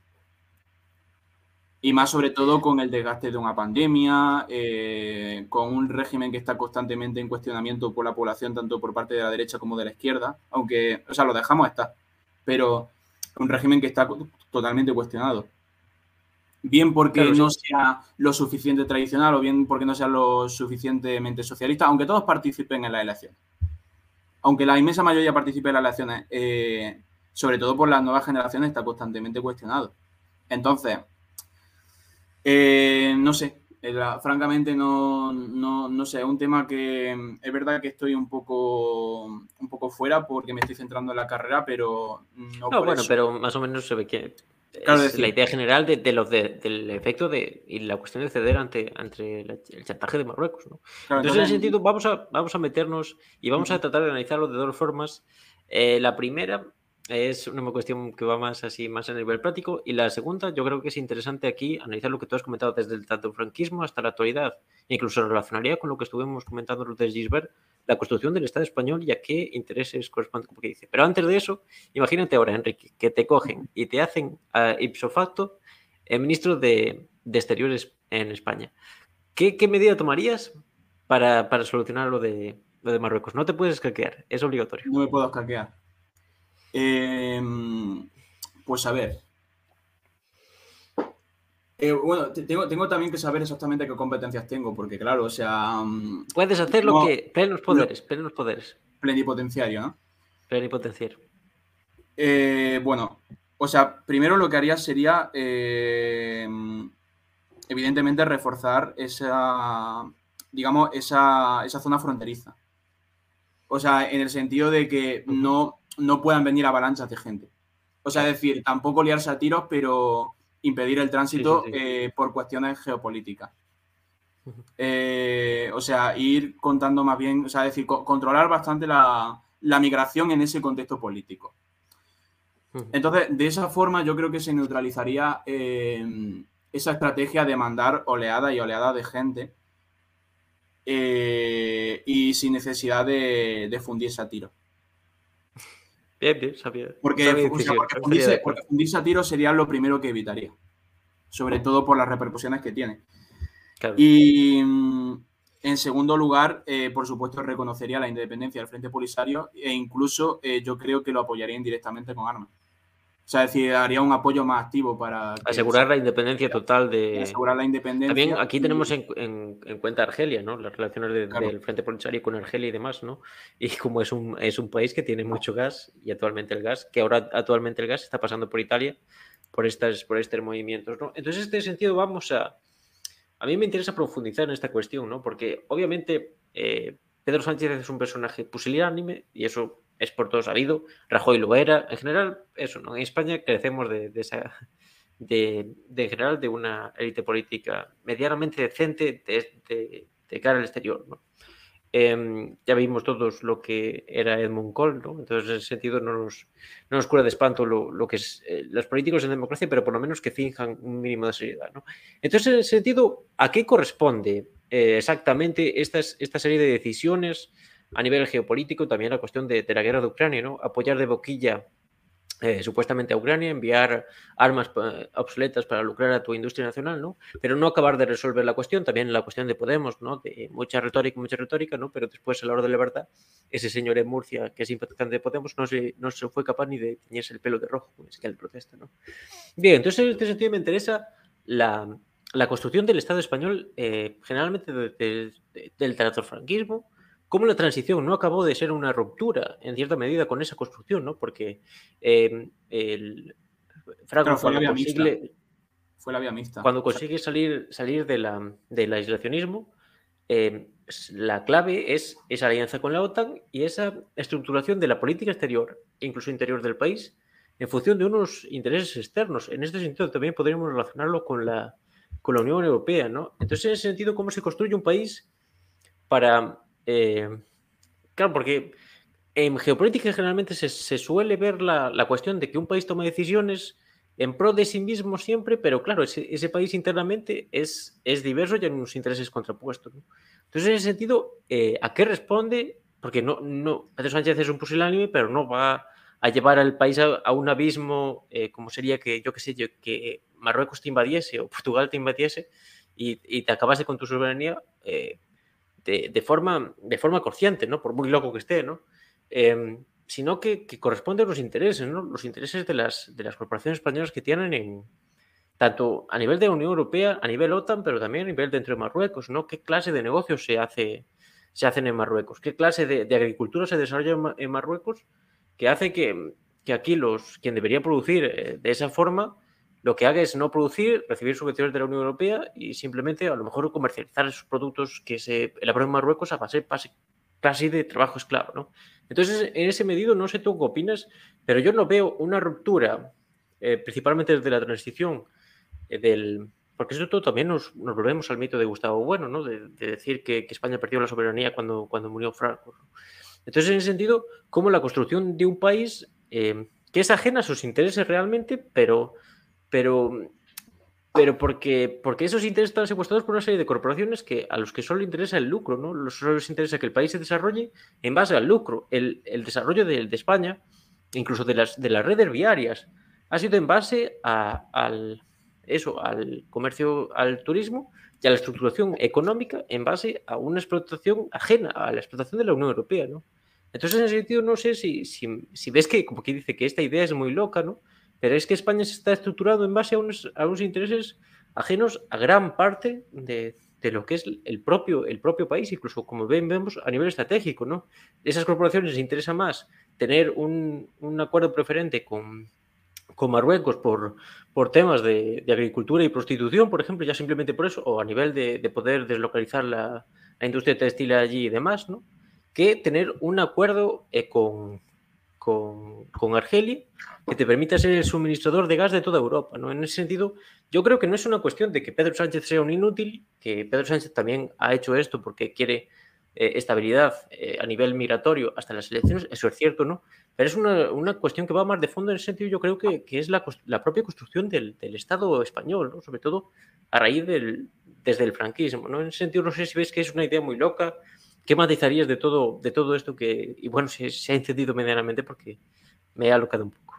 Speaker 2: Y más sobre todo con el desgaste de una pandemia, eh, con un régimen que está constantemente en cuestionamiento por la población, tanto por parte de la derecha como de la izquierda, aunque, o sea, lo dejamos estar, pero un régimen que está totalmente cuestionado. Bien porque no sea lo suficiente tradicional o bien porque no sea lo suficientemente socialista, aunque todos participen en la elección. Aunque la inmensa mayoría participe en las elecciones, eh, sobre todo por las nuevas generaciones, está constantemente cuestionado. Entonces, eh, no sé, eh, francamente no, no, sé, es un tema que es verdad que estoy un poco, un poco fuera porque me estoy centrando en la carrera, pero
Speaker 1: no. No, bueno, pero más o menos se ve que es la idea general de, los del efecto de y la cuestión de ceder ante, ante el chantaje de Marruecos. ¿no? entonces, en ese sentido, vamos a, vamos a meternos y vamos a tratar de analizarlo de dos formas. Eh, la primera es una cuestión que va más así, más a nivel práctico. Y la segunda, yo creo que es interesante aquí analizar lo que tú has comentado desde el tanto franquismo hasta la actualidad. incluso relacionaría con lo que estuvimos comentando de Gisbert, la construcción del Estado español y a qué intereses corresponde, como dice. Pero antes de eso, imagínate ahora, Enrique, que te cogen y te hacen a ipso facto el ministro de, Exteriores en España. ¿Qué, medida tomarías para, solucionar lo de, lo de Marruecos? No te puedes escaquear, es obligatorio.
Speaker 2: No me puedo escaquear. Em, pues a ver. Eh, bueno, tengo, tengo, también que saber exactamente qué competencias tengo, porque claro, o sea...
Speaker 1: Mm, Puedes hacer lo que... Plenos poderes, plenos poderes.
Speaker 2: Plenipotenciario, ¿no?
Speaker 1: Plenipotenciario.
Speaker 2: Eh, bueno, o sea, primero lo que haría sería, eh, evidentemente, reforzar esa, digamos, esa, esa, zona fronteriza. O sea, en el sentido de que no, no puedan venir avalanchas de gente. O sea, es decir, tampoco liarse a tiros, pero impedir el tránsito eh, por cuestiones geopolíticas. Eh, o sea, ir contando más bien, o sea, es decir, controlar bastante la, migración en ese contexto político. Entonces, de esa forma yo creo que se neutralizaría eh, esa estrategia de mandar oleada y oleada de gente y sin necesidad de, de fundirse a tiro.
Speaker 1: Bien, bien, sabía.
Speaker 2: Porque, fundirse, a tiro sería lo primero que evitaría. Sobre todo por las repercusiones que tiene. Y mm, en segundo lugar, eh, por supuesto, reconocería la independencia del Frente Polisario e incluso eh, yo creo que lo apoyaría indirectamente con armas. O sea, es decir, haría un apoyo más activo para...
Speaker 1: Asegurar la independencia total de...
Speaker 2: Asegurar la independencia.
Speaker 1: También aquí tenemos en, cuenta Argelia, ¿no? Las relaciones del Frente Polisario con Argelia y demás, ¿no? Y como es un, es un país que tiene mucho gas y actualmente el gas, que ahora actualmente el gas está pasando por Italia por, estas, por estos movimientos, ¿no? Entonces, en este sentido vamos a... A mí me interesa profundizar en esta cuestión, ¿no? Porque obviamente eh, Pedro Sánchez es un personaje pusilánime y eso es por todo sabido, Rajoy lo era, en general, eso, ¿no? En España crecemos de, de, en general, de una élite política medianamente decente de, cara al exterior. Em, ya vimos todos lo que era Edmund Kohl, ¿no? Entonces, en ese sentido, no nos, no nos cura de espanto lo, que es eh, los políticos en democracia, pero por lo menos que finjan un mínimo de seriedad, ¿no? Entonces, en ese sentido, ¿a qué corresponde eh, exactamente esta serie de decisiones a nivel geopolítico, también la cuestión de, la guerra de Ucrania, ¿no? Apoyar de boquilla eh, supuestamente a Ucrania, enviar armas eh, obsoletas para lucrar a tu industria nacional, ¿no? Pero no acabar de resolver la cuestión, también la cuestión de Podemos, ¿no? De mucha retórica, mucha retórica, ¿no? Pero después, a la hora de la verdad, ese señor en Murcia, que es simpatizante de Podemos, no se, no se fue capaz ni de teñirse el pelo de rojo, es que él protesta, ¿no? Bien, entonces en este sentido me interesa la, construcción del Estado español, eh, generalmente del trato franquismo, cómo la transición no acabó de ser una ruptura en cierta medida con esa construcción, ¿no? Porque em, Franco, fue, la vía mixta.
Speaker 2: fue la vía mixta.
Speaker 1: Cuando consigue salir, salir de la, del aislacionismo, eh, la clave es esa alianza con la OTAN y esa estructuración de la política exterior, incluso interior del país, en función de unos intereses externos. En este sentido, también podríamos relacionarlo con la, con la Unión Europea, ¿no? Entonces, en ese sentido, ¿cómo se construye un país para... Eh, claro, porque en geopolítica generalmente se, suele ver la, cuestión de que un país toma decisiones en pro de sí mismo siempre, pero claro, ese, país internamente es, es diverso y hay unos intereses contrapuestos. ¿no? Entonces, en ese sentido, eh, ¿a qué responde? Porque no, no, Pedro Sánchez es un pusilánime, pero no va a llevar al país a, un abismo eh, como sería que, yo qué sé, que Marruecos te invadiese o Portugal te invadiese y, te acabase con tu soberanía de, de, forma, de forma consciente, ¿no? Por muy loco que esté, ¿no? Em, sino que, que, corresponde a los intereses, ¿no? Los intereses de las, de las corporaciones españolas que tienen en, tanto a nivel de Unión Europea, a nivel OTAN, pero también a nivel dentro de Marruecos, ¿no? ¿Qué clase de negocios se, hace, se hacen en Marruecos? ¿Qué clase de, agricultura se desarrolla en, Marruecos que hace que, aquí los, quien debería producir eh, de esa forma lo que haga es no producir, recibir subvenciones de la Unión Europea y simplemente a lo mejor comercializar esos productos que se elaboran en Marruecos a base, casi de trabajo esclavo, ¿no? Entonces, en ese medido, no sé tú qué opinas, pero yo no veo una ruptura, eh, principalmente desde la transición, eh, del... Porque eso todo también nos, nos, volvemos al mito de Gustavo Bueno, ¿no? De, decir que, que, España perdió la soberanía cuando, cuando murió Franco. Entonces, en ese sentido, como la construcción de un país eh, que es ajena a sus intereses realmente, pero, pero, pero porque, porque esos intereses están secuestrados por una serie de corporaciones que, a los que solo interesa el lucro, ¿no? Solo les interesa que el país se desarrolle en base al lucro. El, desarrollo de, de, España, incluso de las, de las redes viarias, ha sido en base a, al, eso, al comercio, al turismo y a la estructuración económica en base a una explotación ajena a la explotación de la Unión Europea, ¿no? Entonces, en ese sentido, no sé si, si, si ves que, como que dice que esta idea es muy loca, ¿no? Pero es que España se está estructurado en base a unos, a unos intereses ajenos a gran parte de, de, lo que es el propio, el propio país, incluso como ven, vemos a nivel estratégico, ¿no? Esas corporaciones les interesa más tener un, un acuerdo preferente con, con Marruecos por, por temas de, de, agricultura y prostitución, por ejemplo, ya simplemente por eso, o a nivel de, de poder deslocalizar la, la, industria textil allí y demás, ¿no? que tener un acuerdo eh, con, con, Argelia que te permita ser el suministrador de gas de toda Europa. ¿no? En ese sentido, yo creo que no es una cuestión de que Pedro Sánchez sea un inútil, que Pedro Sánchez también ha hecho esto porque quiere eh, estabilidad eh, a nivel migratorio hasta las elecciones, eso es cierto, ¿no? Pero es una, una, cuestión que va más de fondo en el sentido, yo creo que, que es la, la, propia construcción del, del Estado español, sobre todo a raíz del, desde el franquismo. ¿no? En ese sentido, no sé si ves que es una idea muy loca. ¿Qué matizarías de todo, de todo esto que, y bueno, se, ha encendido medianamente porque me he alocado un poco?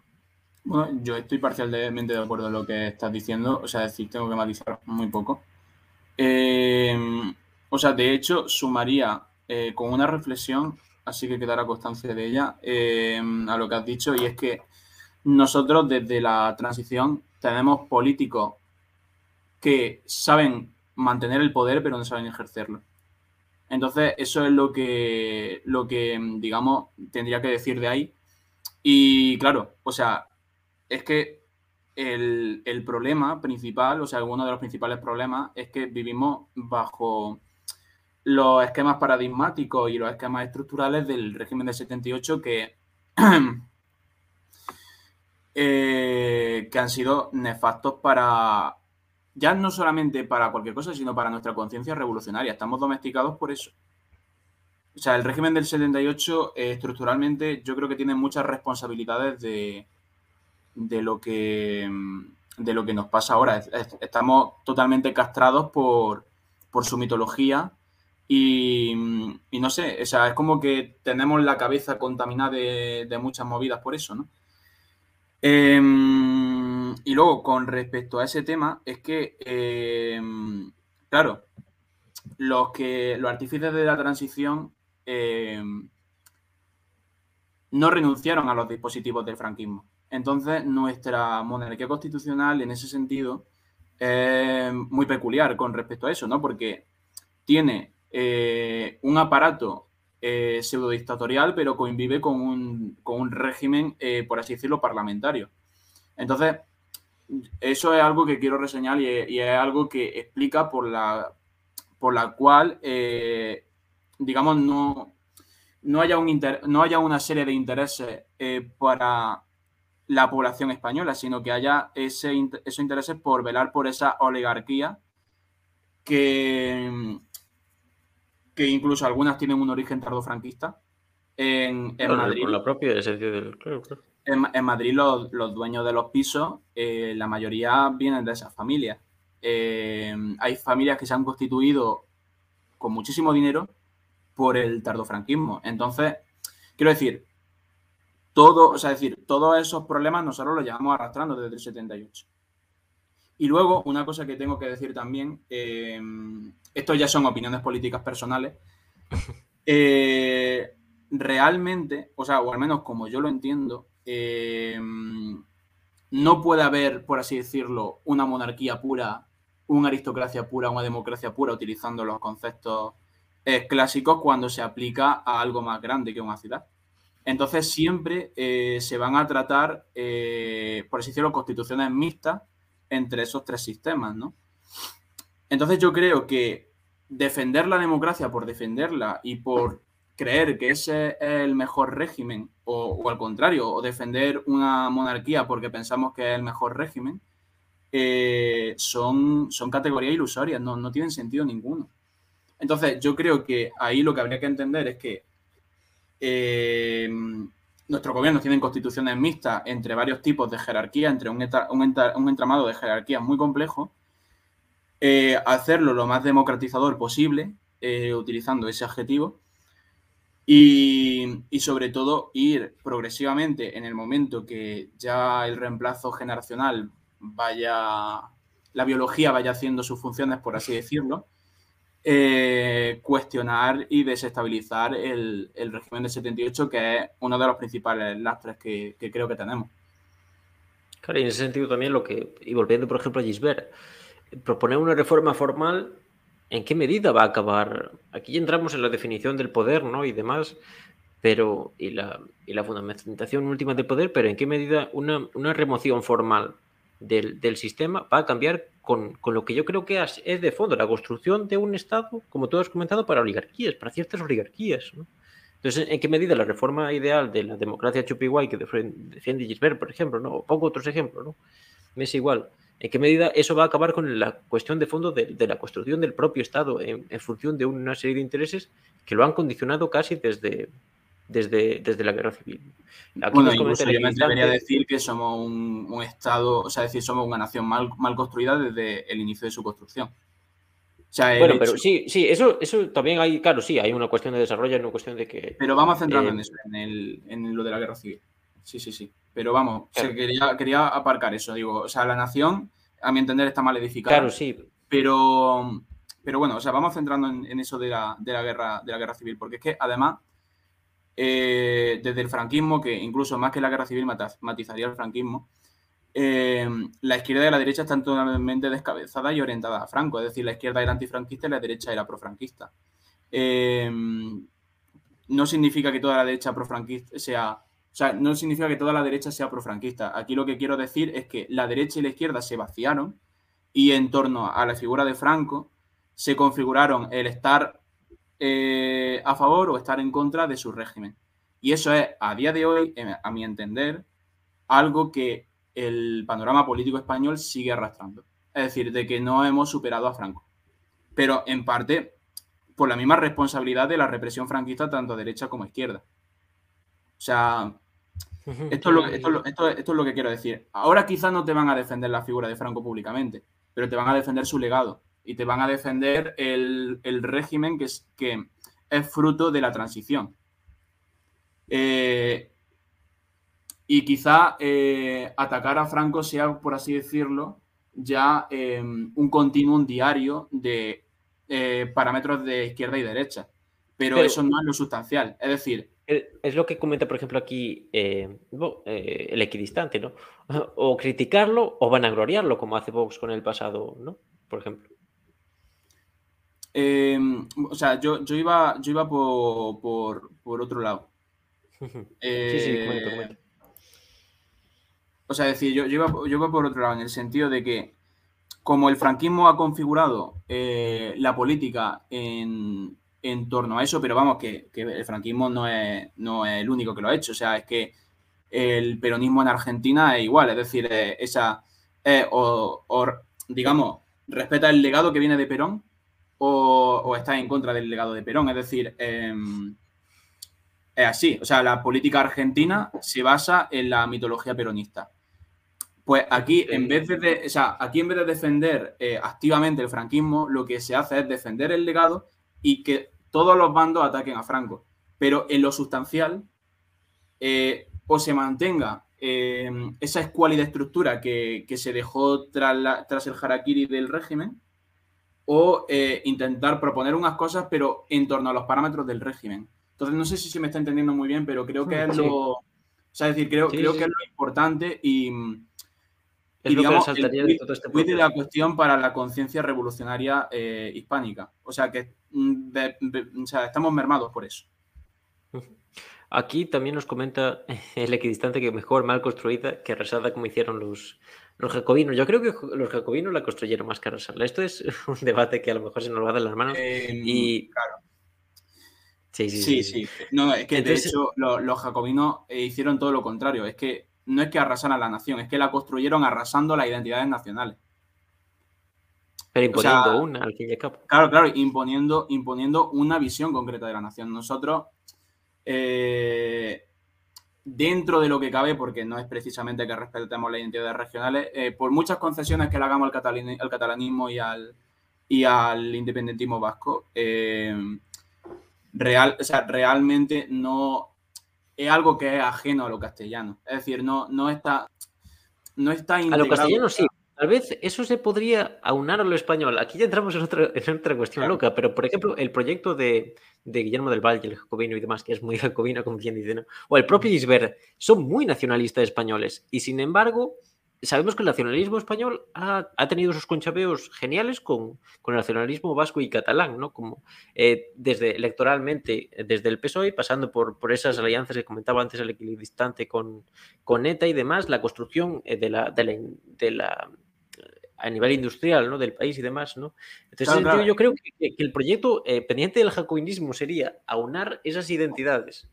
Speaker 2: Bueno, yo estoy parcialmente de acuerdo en lo que estás diciendo, o sea, decir, tengo que matizar muy poco. Eh, o sea, de hecho, sumaría eh, con una reflexión así que quedará constancia de ella, eh, a lo que has dicho, y es que nosotros desde la transición tenemos políticos que saben mantener el poder pero no saben ejercerlo. Entonces, eso es lo que, lo que, digamos, tendría que decir de ahí. Y claro, o sea, es que el, el problema principal, o sea, uno de los principales problemas es que vivimos bajo los esquemas paradigmáticos y los esquemas estructurales del régimen del 78 que, eh, que han sido nefastos para, ya no solamente para cualquier cosa, sino para nuestra conciencia revolucionaria. Estamos domesticados por eso. O sea, el régimen del 78 eh, estructuralmente yo creo que tiene muchas responsabilidades de, de, lo que, de lo que nos pasa ahora. Estamos totalmente castrados por, por su mitología y, y, no sé, o sea, es como que tenemos la cabeza contaminada de, de muchas movidas por eso, ¿no? Eh, y luego, con respecto a ese tema, es que, eh, claro, los, que, los artífices de la transición eh, no renunciaron a los dispositivos del franquismo. Entonces, nuestra monarquía constitucional, en ese sentido, es muy peculiar con respecto a eso, ¿no? Porque tiene eh, un aparato eh, pseudo dictatorial, pero convive con un, con un régimen, por así decirlo, parlamentario. Entonces, eso es algo que quiero reseñar y, es algo que explica por la, por la cual, eh, digamos, no, no, haya un no haya una serie de intereses eh, para la población española, sino que haya ese, esos intereses por velar por esa oligarquía que, que incluso algunas tienen un origen tardofranquista. En, en Madrid.
Speaker 1: la propia del.
Speaker 2: En, Madrid, los, dueños de los pisos, eh, la mayoría vienen de esas familias. Eh, hay familias que se han constituido con muchísimo dinero por el tardofranquismo. Entonces, quiero decir, todo, o sea, decir, todos esos problemas nosotros los llevamos arrastrando desde el 78. Y luego, una cosa que tengo que decir también, eh, esto ya son opiniones políticas personales, eh, realmente, o sea, o al menos como yo lo entiendo, eh, no puede haber, por así decirlo, una monarquía pura, una aristocracia pura, una democracia pura, utilizando los conceptos clásicos cuando se aplica a algo más grande que una ciudad. Entonces siempre se van a tratar, por así decirlo, constituciones mixtas entre esos tres sistemas, ¿no? Entonces yo creo que defender la democracia por defenderla y por creer que ese es el mejor régimen, o, al contrario, o defender una monarquía porque pensamos que es el mejor régimen, eh, son, son categorías ilusorias, no, no tienen sentido ninguno. Entonces, yo creo que ahí lo que habría que entender es que eh, nuestros gobiernos tienen constituciones mixtas entre varios tipos de jerarquía, entre un, entramado de jerarquías muy complejo, eh, hacerlo lo más democratizador posible, eh, utilizando ese adjetivo, y, sobre todo ir progresivamente en el momento que ya el reemplazo generacional vaya, la biología vaya haciendo sus funciones, por así decirlo, eh, cuestionar y desestabilizar el, régimen del 78, que es uno de los principales lastres que, creo que tenemos.
Speaker 1: Claro, y en ese sentido también lo que, y volviendo por ejemplo a Gisbert, proponer una reforma formal, ¿en qué medida va a acabar? Aquí entramos en la definición del poder, ¿no? Y demás, pero, y la, fundamentación última del poder, pero ¿en qué medida una, una remoción formal del, sistema va a cambiar con, lo que yo creo que es, de fondo, la construcción de un Estado, como tú has comentado, para oligarquías, para ciertas oligarquías. Entonces, ¿en qué medida la reforma ideal de la democracia chupiguay que defiende Gisbert, por ejemplo, ¿no? o pongo otros ejemplos, ¿no? me es igual, ¿en qué medida eso va a acabar con la cuestión de fondo de, la construcción del propio Estado en, en, función de una serie de intereses que lo han condicionado casi desde, desde, desde la guerra civil.
Speaker 2: bueno, incluso yo me atrevería a decir que somos un, un, Estado, o sea, decir, somos una nación mal, mal construida desde el inicio de su construcción.
Speaker 1: bueno, pero sí, sí, eso, eso también hay, claro, sí, hay una cuestión de desarrollo, una cuestión de que...
Speaker 2: Pero vamos a centrarnos en eh, eso, en, el, en lo de la guerra civil. Sí, sí, sí. Pero vamos, quería, quería aparcar eso, digo, o sea, la nación, a mi entender, está mal edificada.
Speaker 1: Claro, sí.
Speaker 2: Pero, pero bueno, o sea, vamos centrando en, en eso de la, de la, guerra, de la guerra civil, porque es que además eh, desde el franquismo, que incluso más que la guerra civil matizaría el franquismo, eh, la izquierda y la derecha están totalmente descabezadas y orientadas a Franco. Es decir, la izquierda era antifranquista y la derecha era profranquista. Eh, no significa que toda la derecha profranquista sea. O sea, no significa que toda la derecha sea profranquista. Aquí lo que quiero decir es que la derecha y la izquierda se vaciaron y en torno a la figura de Franco se configuraron el estar eh, a favor o estar en contra de su régimen. Y eso es, a día de hoy, a mi entender, algo que el panorama político español sigue arrastrando. Es decir, de que no hemos superado a Franco. Pero en parte por la misma responsabilidad de la represión franquista, tanto a derecha como a izquierda. O sea, esto es, lo, esto, es lo que quiero decir. Ahora quizás no te van a defender la figura de Franco públicamente, pero te van a defender su legado y te van a defender el, régimen que es, que es fruto de la transición. Eh, y quizá eh, atacar a Franco sea, por así decirlo, ya eh, un continuum diario de parámetros de izquierda y derecha. Pero, eso no es lo sustancial. Es decir,
Speaker 1: es lo que comenta, por ejemplo, aquí el equidistante, ¿no? O criticarlo o vanagloriarlo, como hace Vox con el pasado, ¿no? Por ejemplo.
Speaker 2: Em, o sea, yo, yo, iba, yo iba por, otro lado. sí, sí, comento, comento. O sea, decir, yo, yo, iba, por otro lado, en el sentido de que como el franquismo ha configurado eh, la política en, torno a eso, pero vamos, que, el franquismo no es, no es, el único que lo ha hecho. O sea, es que el peronismo en Argentina es igual, es decir, eh, esa, o, digamos, respeta el legado que viene de Perón o, está en contra del legado de Perón. Es decir, em, es así. O sea, la política argentina se basa en la mitología peronista. Pues aquí, en vez de, o sea, aquí en vez de defender eh, activamente el franquismo, lo que se hace es defender el legado y que todos los bandos ataquen a Franco. Pero en lo sustancial, eh, o se mantenga eh, esa escuálida estructura que, se dejó tras, tras, el harakiri del régimen, o intentar proponer unas cosas, pero en torno a los parámetros del régimen. Entonces, no sé si se me está entendiendo muy bien, pero creo que es lo. O sea, es decir, creo, creo que es lo importante y
Speaker 1: es lo digamos, que de todo
Speaker 2: este de la cuestión para la conciencia revolucionaria eh, hispánica. O sea, que mm, estamos mermados por eso.
Speaker 1: Aquí también nos comenta el equidistante que mejor mal construida que arrasada como hicieron los, los jacobinos. Yo creo que los jacobinos la construyeron más que arrasarla. Esto es un debate que a lo mejor se nos va de las manos. Em, y...
Speaker 2: Claro. Sí, sí, sí. No, es que de hecho los, jacobinos eh, hicieron todo lo contrario. Es que no es que arrasaran la nación, es que la construyeron arrasando las identidades nacionales.
Speaker 1: Pero imponiendo una, al fin y al cabo.
Speaker 2: Claro, claro, imponiendo, imponiendo una visión concreta de la nación. Nosotros, eh, dentro de lo que cabe, porque no es precisamente que respetemos las identidades regionales, eh, por muchas concesiones que le hagamos al, catalanismo y al, y al independentismo vasco, eh, real, o sea, realmente no es algo que es ajeno a lo castellano. Es decir, no, no está. No está
Speaker 1: integrado. A lo castellano sí. Tal vez eso se podría aunar a lo español. Aquí ya entramos en otra, en otra cuestión loca, pero por ejemplo, el proyecto de, de, Guillermo del Valle, el jacobino y demás, que es muy jacobino, como quien dice, ¿no? o el propio Isbert, son muy nacionalistas españoles. Y sin embargo, sabemos que el nacionalismo español ha, tenido sus conchabeos geniales con, el nacionalismo vasco y catalán, ¿no? Como eh, desde electoralmente, desde el PSOE, pasando por, por esas alianzas que comentaba antes el equidistante con, con ETA y demás, la construcción eh, de la, de la, a nivel industrial ¿no? del país y demás, ¿no? Entonces, yo, creo que, el proyecto eh, pendiente del jacobinismo sería aunar esas identidades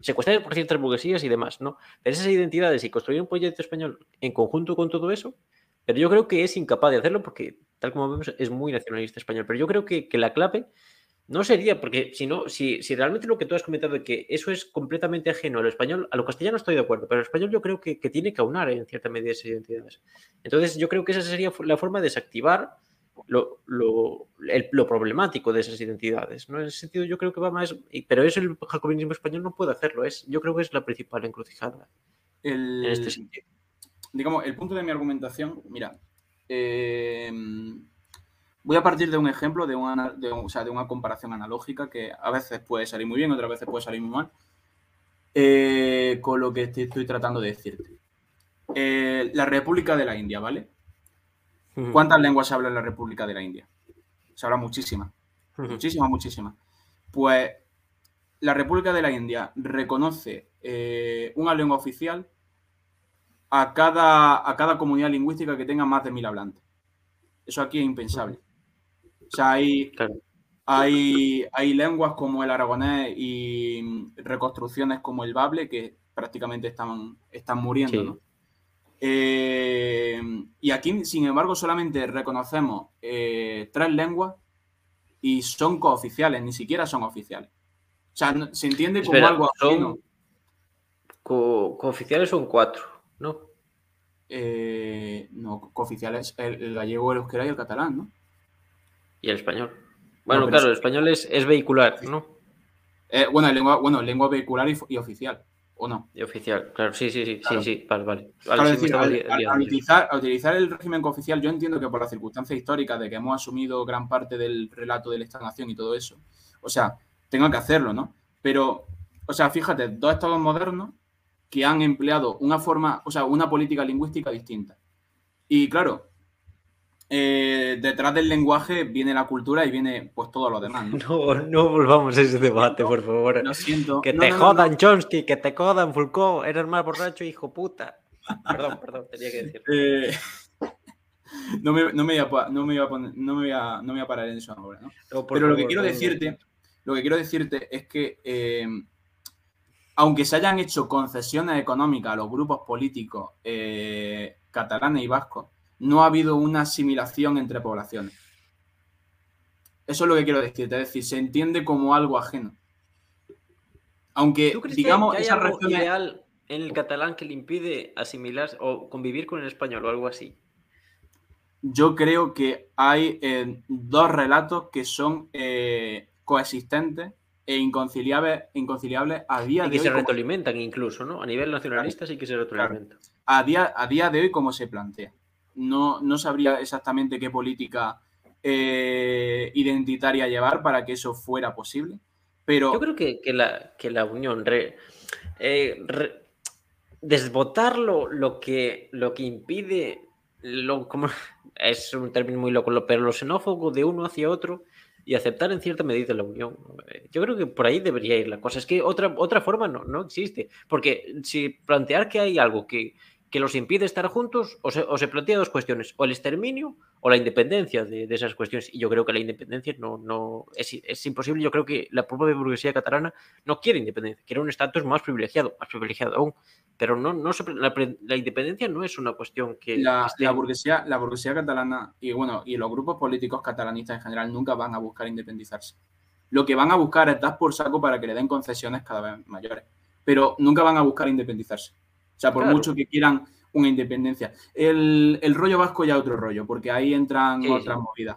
Speaker 1: secuestrar por ciertas burguesías y demás, ¿no? Pero esas identidades y construir un proyecto español en conjunto con todo eso, pero yo creo que es incapaz de hacerlo porque, tal como vemos, es muy nacionalista español. Pero yo creo que, la clave no sería, porque si no, si, realmente lo que tú has comentado de que eso es completamente ajeno al español, a lo castellano estoy de acuerdo, pero al español yo creo que, tiene que aunar en cierta medida esas identidades. Entonces yo creo que esa sería la forma de desactivar lo, lo, problemático de esas identidades. ¿no? En ese sentido, yo creo que va más. Pero eso el jacobinismo español no puede hacerlo. Es, yo creo que es la principal encrucijada
Speaker 2: en este sentido. Digamos, el punto de mi argumentación, mira, eh, voy a partir de un ejemplo, de una, de, o sea, de una comparación analógica que a veces puede salir muy bien, otras veces puede salir muy mal, eh, con lo que estoy, tratando de decirte. Eh, la República de la India, ¿vale? ¿Cuántas lenguas se habla en la República de la India? Se habla muchísimas. Muchísimas, muchísimas. Pues la República de la India reconoce eh, una lengua oficial a cada, a cada comunidad lingüística que tenga más de mil hablantes. Eso aquí es impensable. O sea, hay, hay, hay lenguas como el aragonés y reconstrucciones como el bable que prácticamente están, están muriendo. Eh, y aquí, sin embargo, solamente reconocemos eh, tres lenguas y son cooficiales, ni siquiera son oficiales. O sea, se entiende como algo
Speaker 1: son cooficiales son cuatro, ¿no?
Speaker 2: Eh, no, cooficiales, el, gallego, el euskera y el catalán, ¿no?
Speaker 1: Y el español. Bueno, claro, el español es, vehicular, ¿no?
Speaker 2: bueno, lengua, bueno, lengua vehicular y oficial. ¿O no?
Speaker 1: oficial, claro, sí, sí, sí, sí, sí, vale, vale.
Speaker 2: al, utilizar, utilizar, el régimen cooficial, yo entiendo que por las circunstancias históricas de que hemos asumido gran parte del relato de la estagnación y todo eso, o sea, tengo que hacerlo, ¿no? Pero, o sea, fíjate, dos estados modernos que han empleado una forma, o sea, una política lingüística distinta. Y claro, eh, detrás del lenguaje viene la cultura y viene pues todo lo demás.
Speaker 1: No, no, volvamos a ese debate, por favor.
Speaker 2: Lo siento.
Speaker 1: Que te jodan Chomsky, que te jodan Foucault, eres más borracho, hijo puta. Perdón, perdón, tenía que decir.
Speaker 2: Eh, no, me, no, me voy a, no, me voy a poner, no, me voy a, no me voy a parar en eso ahora, ¿no?
Speaker 1: No,
Speaker 2: Pero lo que quiero
Speaker 1: no,
Speaker 2: decirte, lo que quiero decirte es que eh, aunque se hayan hecho concesiones económicas a los grupos políticos catalanes y vascos, no ha habido una asimilación entre poblaciones. Eso es lo que quiero decirte, es decir, se entiende como algo ajeno. Aunque,
Speaker 1: ¿Tú crees que-
Speaker 2: digamos,
Speaker 1: que hay
Speaker 2: esas
Speaker 1: algo ideal en el catalán que le impide asimilar o convivir con el español o algo así?
Speaker 2: Yo creo que hay eh, dos relatos que son eh, coexistentes e inconciliables, inconciliables a día
Speaker 1: Y
Speaker 2: de
Speaker 1: que
Speaker 2: hoy.
Speaker 1: se
Speaker 2: como-
Speaker 1: retroalimentan incluso, ¿no? A nivel nacionalista sí que se retroalimentan.
Speaker 2: a día, a día de hoy como se plantea. No, no sabría exactamente qué política eh, identitaria llevar para que eso fuera posible, pero
Speaker 1: Yo creo que, que la, que la unión, re- eh, re- desbotar lo, que, lo que impide, lo, es un término muy loco, lo- pero lo xenófobo de uno hacia otro y aceptar en cierta medida la unión. Yo creo que por ahí debería ir la cosa. Es que otra, otra forma no, no existe. Porque si plantear que hay algo que, que los impide estar juntos, o se, o se plantea dos cuestiones, o el exterminio o la independencia de, de esas cuestiones. Y yo creo que la independencia no, no es, es imposible. Yo creo que la propia burguesía catalana no quiere independencia, quiere un estatus más privilegiado, más privilegiado aún. Pero no, no se- la, la independencia no es una cuestión que,
Speaker 2: la,
Speaker 1: que esté-
Speaker 2: la burguesía, la burguesía catalana y bueno, y los grupos políticos catalanistas en general nunca van a buscar independizarse. Lo que van a buscar es dar por saco para que le den concesiones cada vez mayores, pero nunca van a buscar independizarse. O sea, por
Speaker 1: Claro.
Speaker 2: mucho que quieran una independencia. El, el rollo vasco ya otro rollo, porque ahí entran
Speaker 1: Sí,
Speaker 2: otras
Speaker 1: sí.
Speaker 2: movidas.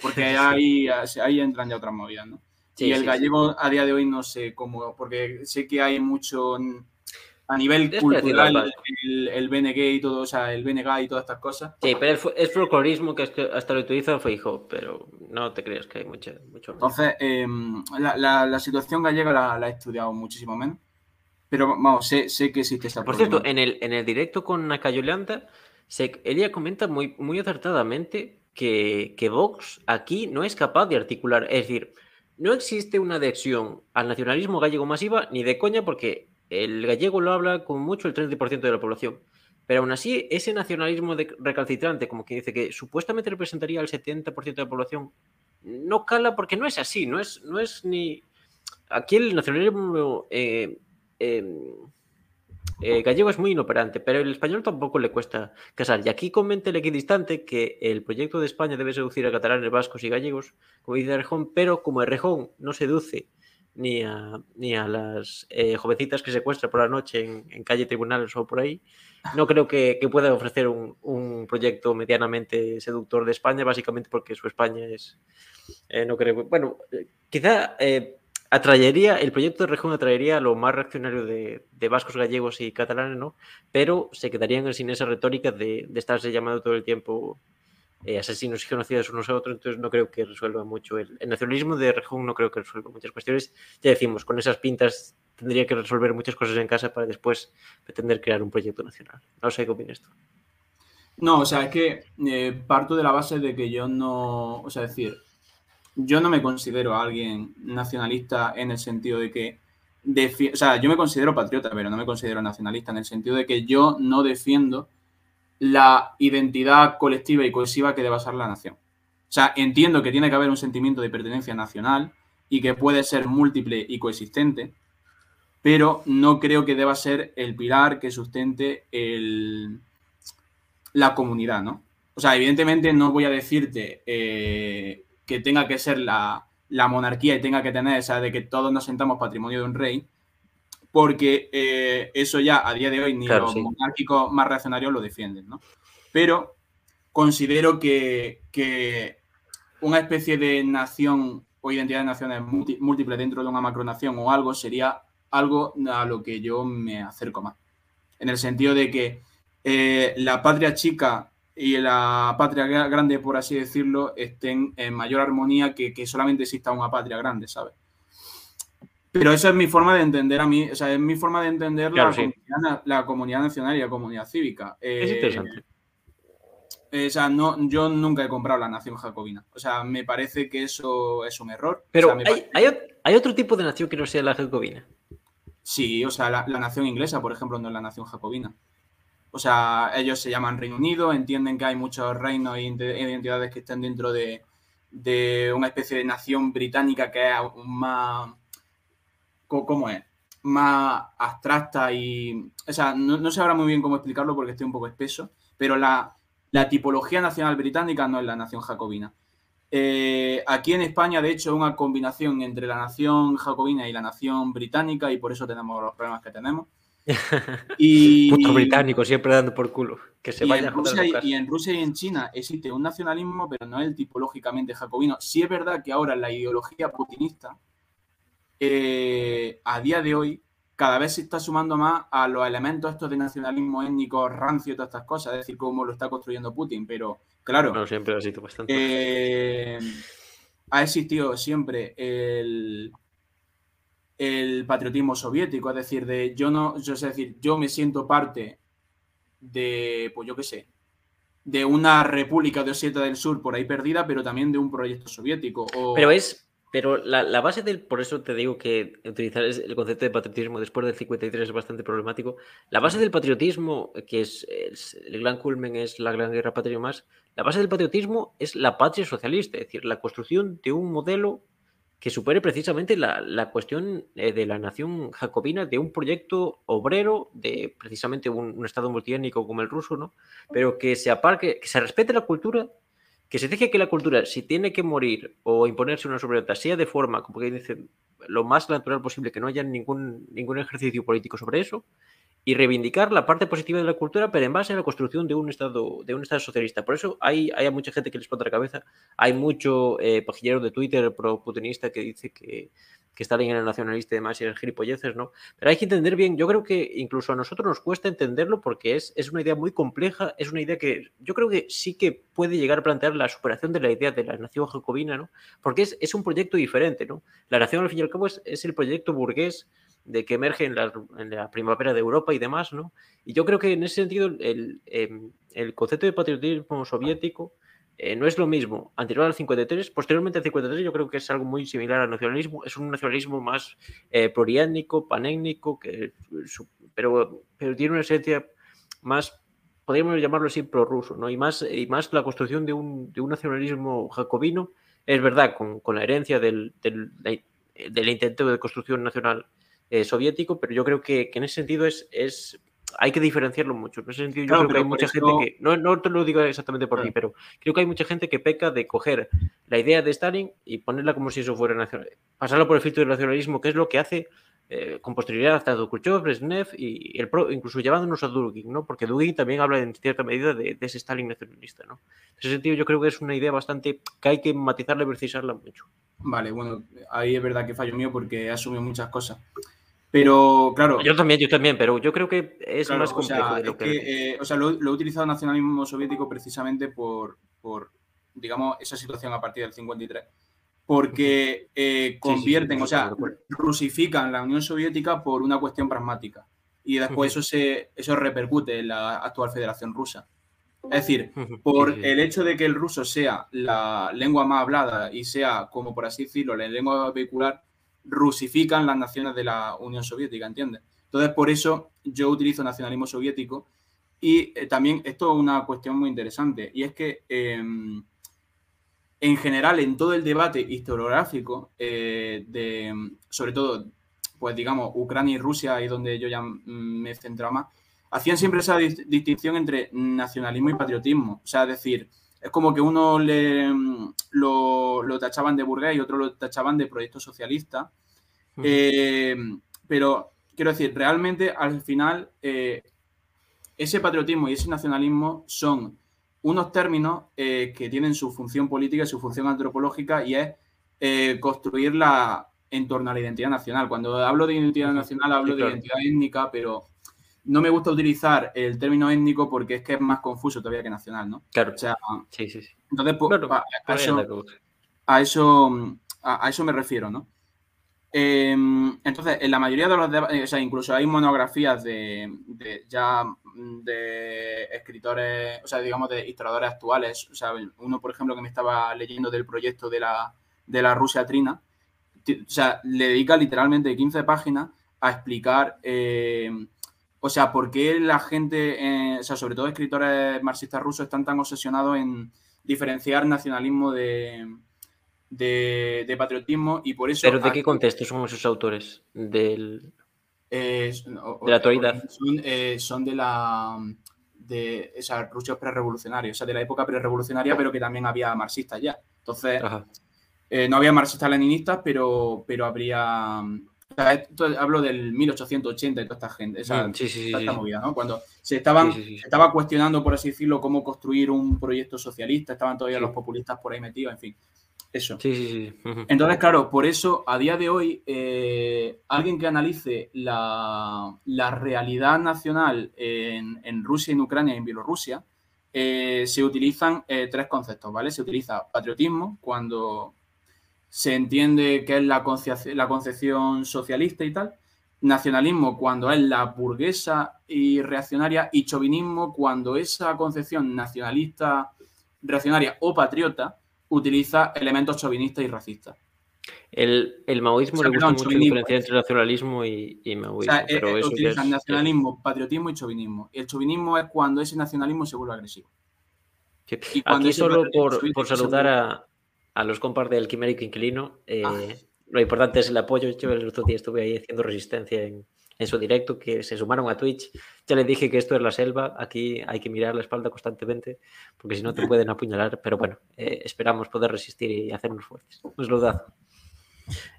Speaker 2: Porque ahí, ahí entran ya otras movidas, ¿no?
Speaker 1: Sí,
Speaker 2: y el gallego a día de hoy no sé cómo, porque sé que hay mucho a nivel
Speaker 1: Es
Speaker 2: cultural, el, el BNG y todo, o sea, el BNG y todas estas cosas.
Speaker 1: Sí, pero es, fo- es folclorismo que es que hasta lo utiliza Feijóo, pero no te creas que hay mucha, mucho.
Speaker 2: Entonces, eh, la, la- la situación gallega la, la he estudiado muchísimo menos, pero vamos, sé, sé que existe esa
Speaker 1: Por cierto, en el, en el directo con Nacayolanda, ella comenta muy, muy acertadamente que, que Vox aquí no es capaz de articular. Es decir, no existe una adhesión al nacionalismo gallego masiva ni de coña porque el gallego lo habla con mucho el 30% de la población. Pero aún así, ese nacionalismo de- recalcitrante, como que dice que supuestamente representaría al 70% de la población, no cala porque no es así, no es, no es ni... Aquí el nacionalismo eh, eh, eh, gallego es muy inoperante, pero el español tampoco le cuesta casar. Y aquí comenta el equidistante que el proyecto de España debe seducir a catalanes, vascos y gallegos, como dice Errejón, pero como Errejón no seduce ni a, ni a las eh, jovencitas que secuestra por la noche en, calle tribunales o por ahí, no creo que, pueda ofrecer un, proyecto medianamente seductor de España, básicamente porque su España es... eh, no creo, bueno, quizá atraería, el proyecto de región atraería a lo más reaccionario de, de vascos, gallegos y catalanes, ¿no? Pero se quedarían sin esa retórica de, de estarse llamando todo el tiempo eh, asesinos y genocidas unos a otros, entonces no creo que resuelva mucho. El, el nacionalismo de región no creo que resuelva muchas cuestiones. Ya decimos, con esas pintas tendría que resolver muchas cosas en casa para después pretender crear un proyecto nacional. No sé qué opinas tú.
Speaker 2: No, o sea, es que eh, parto de la base de que yo no, o sea, decir, yo no me considero alguien nacionalista en el sentido de que, defi- o sea, yo me considero patriota, pero no me considero nacionalista en el sentido de que yo no defiendo la identidad colectiva y cohesiva que deba ser la nación. O sea, entiendo que tiene que haber un sentimiento de pertenencia nacional y que puede ser múltiple y coexistente, pero no creo que deba ser el pilar que sustente el, la comunidad, ¿no? O sea, evidentemente no voy a decirte eh, que tenga que ser la, la monarquía y tenga que tener esa de que todos nos sentamos patrimonio de un rey, porque eh, eso ya a día de hoy ni
Speaker 1: Claro,
Speaker 2: los
Speaker 1: sí.
Speaker 2: monárquicos más reaccionarios lo defienden, ¿no? Pero considero que, que una especie de nación o identidad de naciones múltiple dentro de una macronación o algo sería algo a lo que yo me acerco más. En el sentido de que eh, la patria chica y la patria gra- grande, por así decirlo, estén en mayor armonía que, que solamente exista una patria grande, ¿sabes? Pero esa es mi forma de entender a mí, o sea, es mi forma de entender
Speaker 1: Claro,
Speaker 2: la,
Speaker 1: sí.
Speaker 2: comunidad, la comunidad nacional y la comunidad cívica.
Speaker 1: Es
Speaker 2: Eh,
Speaker 1: interesante.
Speaker 2: eh, o sea, no, yo nunca he comprado la nación jacobina. O sea, me parece que eso es un error.
Speaker 1: Pero
Speaker 2: O sea, me
Speaker 1: hay, hay, hay otro tipo de nación que no sea la jacobina.
Speaker 2: Sí, o sea, la, la nación inglesa, por ejemplo, no es la nación jacobina. O sea, ellos se llaman Reino Unido, entienden que hay muchos reinos e identidades que están dentro de, una especie de nación británica que es más, ¿cómo es? Más abstracta y, o sea, no, sé ahora muy bien cómo explicarlo porque estoy un poco espeso, pero la, tipología nacional británica no es la nación jacobina. Eh, aquí en España, de hecho, una combinación entre la nación jacobina y la nación británica y por eso tenemos los problemas que tenemos.
Speaker 1: Y, Puto británico, siempre dando por culo. Que se vaya
Speaker 2: en Rusia, y, en Rusia y en China existe un nacionalismo, pero no el tipológicamente jacobino. Sí es verdad que ahora la ideología putinista, eh, a día de hoy, cada vez se está sumando más a los elementos estos de nacionalismo étnico, rancio y todas estas cosas, es decir, cómo lo está construyendo Putin. Pero, claro,
Speaker 1: siempre ha sido bastante.
Speaker 2: Eh, ha existido siempre el el patriotismo soviético, es decir, de yo no, es decir, yo me siento parte de, pues yo qué sé, de una república de Osetia del Sur por ahí perdida, pero también de un proyecto soviético.
Speaker 1: Pero es, pero la, base del, por eso te digo que utilizar el concepto de patriotismo después del 53 es bastante problemático. La base del patriotismo, que es, el gran culmen, es la gran guerra patria más, la base del patriotismo es la patria socialista, es decir, la construcción de un modelo que supere precisamente la, cuestión eh, de la nación jacobina, de un proyecto obrero, de precisamente un, Estado multiétnico como el ruso, ¿no? Pero que se aparque, que se respete la cultura, que se deje que la cultura, si tiene que morir o imponerse una sobre otra, sea de forma, como que dicen, lo más natural posible, que no haya ningún, ningún ejercicio político sobre eso, y reivindicar la parte positiva de la cultura, pero en base a la construcción de un Estado, de un estado socialista. Por eso hay, hay mucha gente que les pone la cabeza. Hay mucho eh, pajillero de Twitter pro-putinista que dice que, que Stalin era nacionalista y demás y eran gilipolleces, ¿no? Pero hay que entender bien, yo creo que incluso a nosotros nos cuesta entenderlo porque es, es una idea muy compleja, es una idea que yo creo que sí que puede llegar a plantear la superación de la idea de la nación jacobina, ¿no? Porque es, es un proyecto diferente, ¿no? La nación, al fin y al cabo, es, es el proyecto burgués de que emerge en la, primavera de Europa y demás, ¿no? Y yo creo que en ese sentido el, em, concepto de patriotismo soviético eh, no es lo mismo anterior al 53, posteriormente al 53 yo creo que es algo muy similar al nacionalismo, es un nacionalismo más eh, pluriétnico, panétnico, que, pero, pero tiene una esencia más, podríamos llamarlo así, prorruso, ¿no? Y más, y más la construcción de un, de un nacionalismo jacobino, es verdad, con, con la herencia del, del, del intento de construcción nacional eh, soviético, pero yo creo que, en ese sentido es, es, hay que diferenciarlo mucho. En ese sentido, yo creo que hay mucha gente que, no, no te lo digo exactamente por ti, pero creo que hay mucha gente que peca de coger la idea de Stalin y ponerla como si eso fuera nacional, pasarlo por el filtro del nacionalismo, que es lo que hace eh, con posterioridad hasta Khrushchev, Brezhnev y el pro, incluso llevándonos a Dugin, ¿no? Porque Dugin también habla en cierta medida de, ese Stalin nacionalista, ¿no? En ese sentido, yo creo que es una idea bastante que hay que matizarla y precisarla mucho.
Speaker 2: Vale, bueno, ahí es verdad que fallo mío porque he asumido muchas cosas. Pero, claro.
Speaker 1: Yo también, yo también, pero yo creo que es más complejo de lo
Speaker 2: que. Eh, o sea, lo, he utilizado nacionalismo soviético precisamente por, por, digamos, esa situación a partir del 53. Porque eh, convierten, o sea, rusifican la Unión Soviética por una cuestión pragmática. Y después eso, se, eso repercute en la actual Federación Rusa. Es decir, por el hecho de que el ruso sea la lengua más hablada y sea, como por así decirlo, la lengua vehicular, rusifican las naciones de la Unión Soviética, ¿entiendes? Entonces, por eso yo utilizo nacionalismo soviético y eh, también esto es una cuestión muy interesante y es que em, en general en todo el debate historiográfico eh, de, sobre todo, pues digamos, Ucrania y Rusia, ahí donde yo ya me he centrado más, hacían siempre esa distinción entre nacionalismo y patriotismo. O sea, decir, es como que uno le, lo, tachaban de burgués y otro lo tachaban de proyecto socialista. Eh, pero quiero decir, realmente al final eh, ese patriotismo y ese nacionalismo son unos términos eh, que tienen su función política y su función antropológica y es construirla en torno a la identidad nacional. Cuando hablo de identidad nacional hablo de identidad étnica, pero no me gusta utilizar el término étnico porque es que es más confuso todavía que nacional, ¿no?
Speaker 1: Claro. O sea, sí, sí, sí.
Speaker 2: Entonces, pues, a, eso, a, eso, me refiero, ¿no? Em, entonces, en la mayoría de los debates, o sea, incluso hay monografías de, ya de escritores, o sea, digamos, de historiadores actuales. O sea, uno, por ejemplo, que me estaba leyendo del proyecto de la, de la Rusia Trina, o sea, le dedica literalmente 15 páginas a explicar eh, O sea, ¿por qué la gente, eh, o sea, sobre todo escritores marxistas rusos, están tan obsesionados en diferenciar nacionalismo de, de, patriotismo y por eso...
Speaker 1: ¿Pero de qué contexto son esos autores? Del,
Speaker 2: de
Speaker 1: la actualidad.
Speaker 2: Son, son de la de esa Rusia prerevolucionaria, o sea, de la época prerevolucionaria, pero que también había marxistas ya. Entonces, eh, no había marxistas leninistas, pero, pero habría. Sea, hablo del 1880 y toda esta gente, esa,
Speaker 1: mm, sí, sí,
Speaker 2: esta movida, ¿no? Cuando se estaban, estaba cuestionando, por así decirlo, cómo construir un proyecto socialista, estaban todavía los populistas por ahí metidos, en fin. Eso.
Speaker 1: Sí, sí, sí.
Speaker 2: Entonces, claro, por eso a día de hoy, eh, alguien que analice la, realidad nacional en, Rusia, en Ucrania y en Bielorrusia, eh, se utilizan eh, tres conceptos, ¿vale? Se utiliza patriotismo cuando se entiende que es la concepción, la concepción socialista y tal, nacionalismo cuando es la burguesa y reaccionaria y chauvinismo cuando esa concepción nacionalista, reaccionaria o patriota utiliza elementos chauvinistas y racistas.
Speaker 1: El, el maoísmo le gusta mucho diferenciar entre nacionalismo y, maoísmo.
Speaker 2: O sea, pero eh, eso utilizan nacionalismo, patriotismo y chauvinismo. El chauvinismo es cuando ese nacionalismo se vuelve agresivo.
Speaker 1: Aquí solo por, por saludar a, a, los compas del Quimérico Inquilino, eh, ah. lo importante es el apoyo. Yo el otro día estuve ahí haciendo resistencia en, en su directo, que se sumaron a Twitch. Ya les dije que esto es la selva, aquí hay que mirar la espalda constantemente, porque si no te pueden apuñalar, pero bueno, eh, esperamos poder resistir y hacernos fuertes. Un saludazo.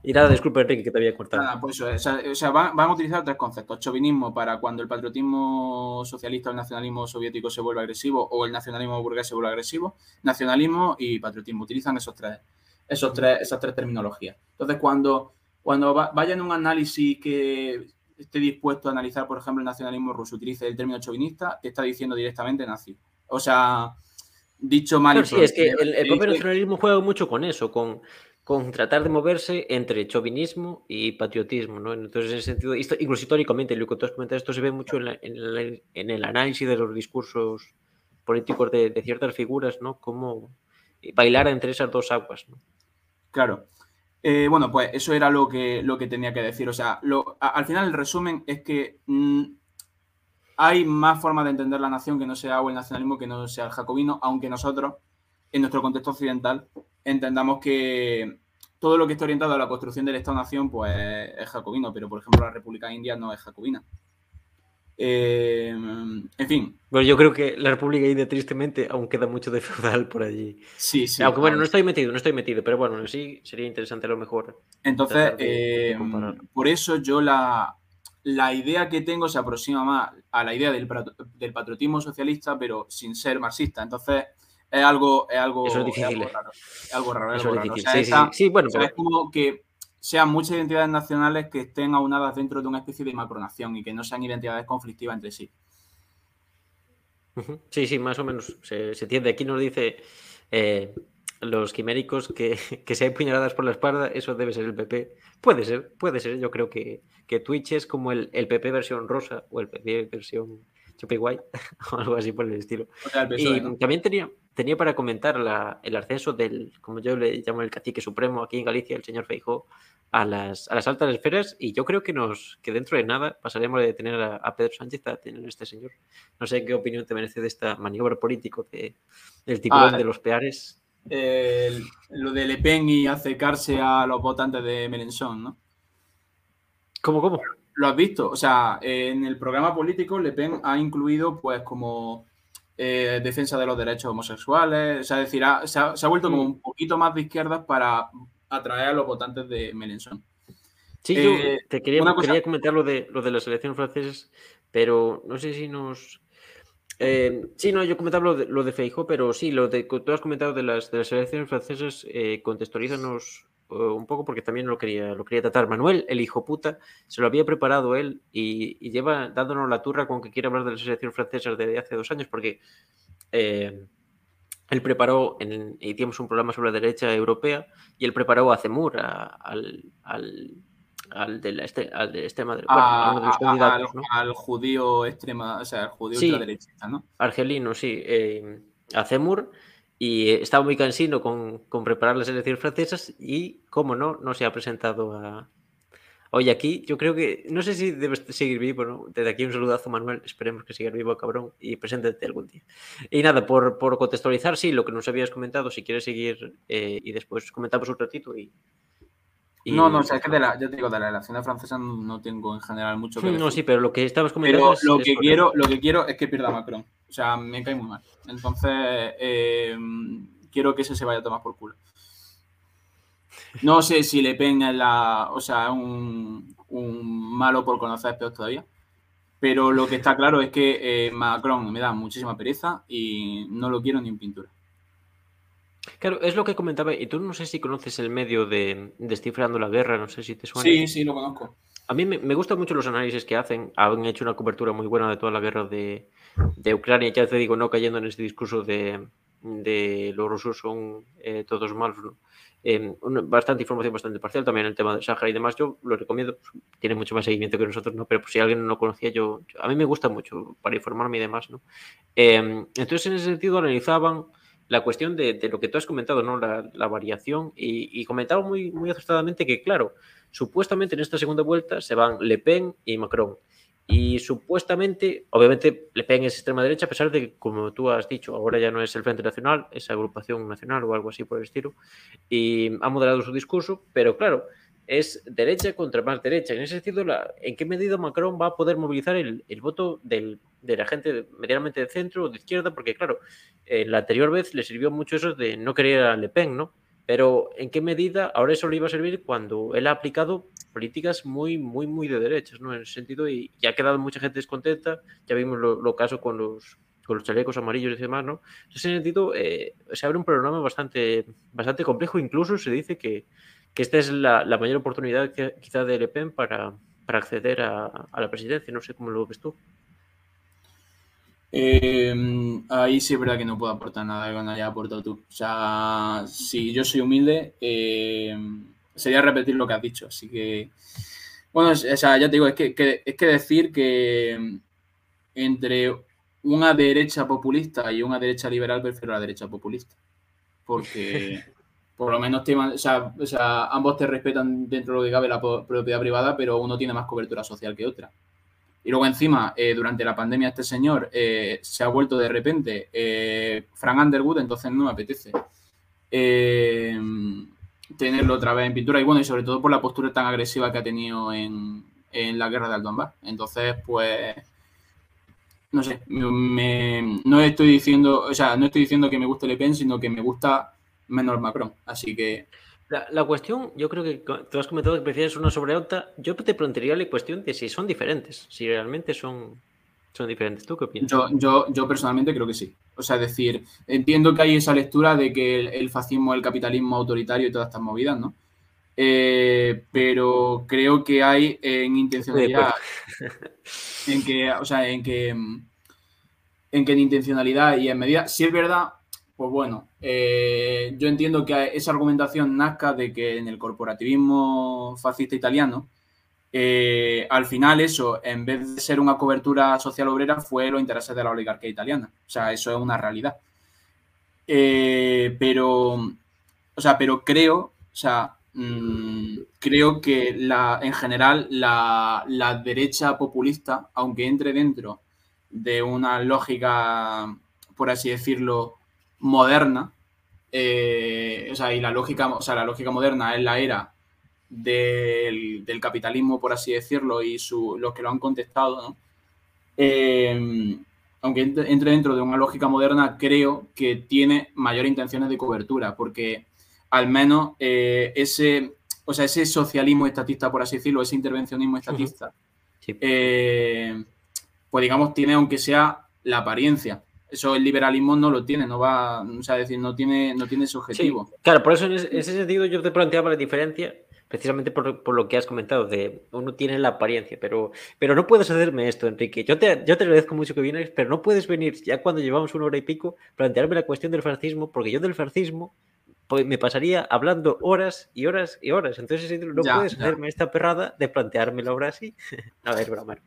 Speaker 1: Y nada, disculpe Enrique que te había cortado.
Speaker 2: Nada, pues o sea, van, a utilizar tres conceptos. Chauvinismo para cuando el patriotismo socialista o el nacionalismo soviético se vuelve agresivo o el nacionalismo burgués se vuelve agresivo. Nacionalismo y patriotismo utilizan esos tres, esos tres, esas tres terminologías. Entonces, cuando, cuando vayan un análisis que esté dispuesto a analizar, por ejemplo, el nacionalismo ruso, utilice el término chauvinista, te está diciendo directamente nazi. O sea, dicho mal.
Speaker 1: sí, es que el, propio nacionalismo juega mucho con eso, con, con tratar de moverse entre chauvinismo y patriotismo, ¿no? Entonces, en ese sentido, incluso históricamente, lo que tú has comentado, esto se ve mucho en, el análisis de los discursos políticos de, ciertas figuras, ¿no? Cómo bailar entre esas dos aguas.
Speaker 2: Claro. Eh, bueno, pues eso era lo que, lo que tenía que decir. O sea, al final el resumen es que mm, hay más formas de entender la nación que no sea o el nacionalismo que no sea el jacobino, aunque nosotros, en nuestro contexto occidental, entendamos que todo lo que está orientado a la construcción del Estado-nación pues, es jacobino, pero por ejemplo la República India no es jacobina. Eh, en fin.
Speaker 1: Bueno, yo creo que la República India, tristemente, aún queda mucho de feudal por allí.
Speaker 2: Sí, sí.
Speaker 1: Aunque bueno, no estoy metido, no estoy metido, pero bueno, sí sería interesante a lo mejor.
Speaker 2: Entonces, eh, por eso yo la, la, idea que tengo se aproxima más a la idea del, del, patriotismo socialista, pero sin ser marxista. Entonces, es algo, es algo,
Speaker 1: eso es difícil.
Speaker 2: algo raro. Es algo raro.
Speaker 1: es sí, sí, bueno,
Speaker 2: pero... es como que sean muchas identidades nacionales que estén aunadas dentro de una especie de macronación y que no sean identidades conflictivas entre sí.
Speaker 1: Sí, sí, más o menos se, entiende. Aquí nos dice eh, los quiméricos que, que se hay puñaladas por la espalda, eso debe ser el PP. Puede ser, puede ser. Yo creo que, que Twitch es como el, el PP versión rosa o el PP versión guay o algo así por el estilo. y también tenía, tenía para comentar el ascenso del, como yo le llamo el cacique supremo aquí en Galicia, el señor Feijó, a las, a las altas esferas y yo creo que nos que dentro de nada pasaremos de tener a, Pedro Sánchez a tener a este señor. No sé qué opinión te merece de esta maniobra político de, del tiburón ah, de los peares.
Speaker 2: lo de Le Pen y acercarse a los votantes de Melenchon, ¿no?
Speaker 1: ¿Cómo, cómo?
Speaker 2: Lo has visto, o sea, en el programa político Le Pen ha incluido pues como eh, defensa de los derechos homosexuales, o sea, decir, se, ha, vuelto como un poquito más de izquierdas para atraer a los votantes de Melenchon.
Speaker 1: Sí, yo eh, te quería, comentar lo de, lo de las elecciones francesas, pero no sé si nos... Eh, sí, no, yo comentaba lo de, lo de Feijo, pero sí, lo de tú has comentado de las, de las elecciones francesas, eh, contextualízanos un poco porque también lo quería, lo quería tratar. Manuel, el hijo puta, se lo había preparado él y, lleva dándonos la turra con que quiere hablar de las elecciones francesas desde hace dos años porque él preparó, en, hicimos un programa sobre la derecha europea y él preparó a Zemur, al, al, al, de la este, al de extrema derecha.
Speaker 2: al, judío extrema, o sea, al judío sí, ultraderechista, ¿no?
Speaker 1: Argelino, sí. Eh, a Zemur y estaba muy cansino con, con, preparar las elecciones francesas y, como no, no se ha presentado a, Oye, aquí yo creo que, no sé si debes seguir vivo, ¿no? Desde aquí un saludazo, Manuel. Esperemos que sigas vivo, cabrón, y preséntate algún día. Y nada, por, por contextualizar, sí, lo que nos habías comentado, si quieres seguir eh, y después comentamos un ratito y,
Speaker 2: no, no, o sea, es que de la, yo te digo, de la relación francesa no tengo en general mucho
Speaker 1: que No, sí, pero lo que estabas comentando.
Speaker 2: Pero lo, que quiero, lo que quiero es que pierda Macron. O sea, me cae muy mal. Entonces, eh, quiero que ese se vaya a tomar por culo. No sé si Le Pen es la, o sea, un, un malo por conocer peor todavía. Pero lo que está claro es que eh, Macron me da muchísima pereza y no lo quiero ni en pintura.
Speaker 1: Claro, es lo que comentaba, y tú no sé si conoces el medio de Descifrando la Guerra, no sé si te suena.
Speaker 2: Sí, sí, lo conozco.
Speaker 1: A mí me, gustan mucho los análisis que hacen, han hecho una cobertura muy buena de toda la guerra de, de Ucrania, ya te digo, no cayendo en ese discurso de, de los rusos son eh, todos malos, ¿no? Em, bastante información, bastante parcial también el tema de Sahara y demás. Yo lo recomiendo, tiene mucho más seguimiento que nosotros, ¿no? Pero por si alguien no lo conocía, yo, a mí me gusta mucho para informarme y demás, ¿no? Em, entonces, en ese sentido, analizaban la cuestión de, lo que tú has comentado, ¿no? La, variación, y, comentaba muy, muy acertadamente que, claro, supuestamente en esta segunda vuelta se van Le Pen y Macron. Y supuestamente, obviamente, Le Pen es extrema derecha, a pesar de que, como tú has dicho, ahora ya no es el Frente Nacional, es agrupación nacional o algo así por el estilo, y ha moderado su discurso, pero claro, es derecha contra más derecha. En ese sentido, ¿en qué medida Macron va a poder movilizar el, voto de la gente medianamente de centro o de izquierda? Porque, claro, en la anterior vez le sirvió mucho eso de no querer a Le Pen, ¿no? Pero ¿en qué medida ahora eso le iba a servir cuando él ha aplicado políticas muy, muy, muy de derechas, ¿no? En ese sentido, y, ya ha quedado mucha gente descontenta, ya vimos lo, caso con los, con los chalecos amarillos y demás, ¿no? En ese sentido, eh, se abre un programa bastante, bastante complejo, incluso se dice que, que esta es la, mayor oportunidad quizá de Le Pen para, acceder a, la presidencia. No sé cómo lo ves tú.
Speaker 2: Em, ahí sí es verdad que no puedo aportar nada que no haya aportado tú. O sea, si yo soy humilde, em, sería repetir lo que has dicho. Así que, bueno, o sea, ya te digo, es que, es que decir que entre una derecha populista y una derecha liberal prefiero la derecha populista. Porque por lo menos o, sea, ambos te respetan dentro de lo que cabe la propiedad privada, pero uno tiene más cobertura social que otra. Y luego encima, eh, durante la pandemia este señor eh, se ha vuelto de repente eh, Frank Underwood, entonces no me apetece tenerlo otra vez en pintura. Y bueno, y sobre todo por la postura tan agresiva que ha tenido en, la guerra de Aldonbar. Entonces, pues, no sé, no estoy diciendo, o sea, no estoy diciendo que me guste Le Pen, sino que me gusta menos Macron. Así que.
Speaker 1: La, cuestión, yo creo que tú has comentado que prefieres una sobre otra. Yo te plantearía la cuestión de si son diferentes, si realmente son, son diferentes. ¿Tú qué opinas?
Speaker 2: Yo, yo, yo personalmente creo que sí. O sea, es decir, entiendo que hay esa lectura de que el, fascismo, el capitalismo autoritario y todas estas movidas, ¿no? Eh, pero creo que hay en intencionalidad, en que, o sea, en que, en que en intencionalidad y en medida, si es verdad pues bueno, eh, yo entiendo que esa argumentación nazca de que en el corporativismo fascista italiano, eh, al final eso, en vez de ser una cobertura social obrera, fue los intereses de la oligarquía italiana. O sea, eso es una realidad. Eh, pero, o sea, pero creo, o sea, mm, creo que la, en general la, la derecha populista, aunque entre dentro de una lógica, por así decirlo, moderna, eh, o sea, y la lógica, o sea, la lógica moderna es la era del, capitalismo, por así decirlo, y su, los que lo han contestado, eh, aunque entre dentro de una lógica moderna, creo que tiene mayores intenciones de cobertura, porque al menos eh, ese, o sea, ese socialismo estatista, por así decirlo, ese intervencionismo estatista, pues digamos, tiene aunque sea la apariencia eso el liberalismo no lo tiene, no va, o sea, decir, no tiene, no tiene ese objetivo.
Speaker 1: claro, por eso en ese, sentido yo te planteaba la diferencia, precisamente por, lo que has comentado, de uno tiene la apariencia, pero, pero no puedes hacerme esto, Enrique. Yo te, yo te agradezco mucho que vienes, pero no puedes venir ya cuando llevamos una hora y pico, plantearme la cuestión del fascismo, porque yo del fascismo pues, me pasaría hablando horas y horas y horas. Entonces no puedes hacerme esta perrada de planteármelo ahora así. A ver, broma.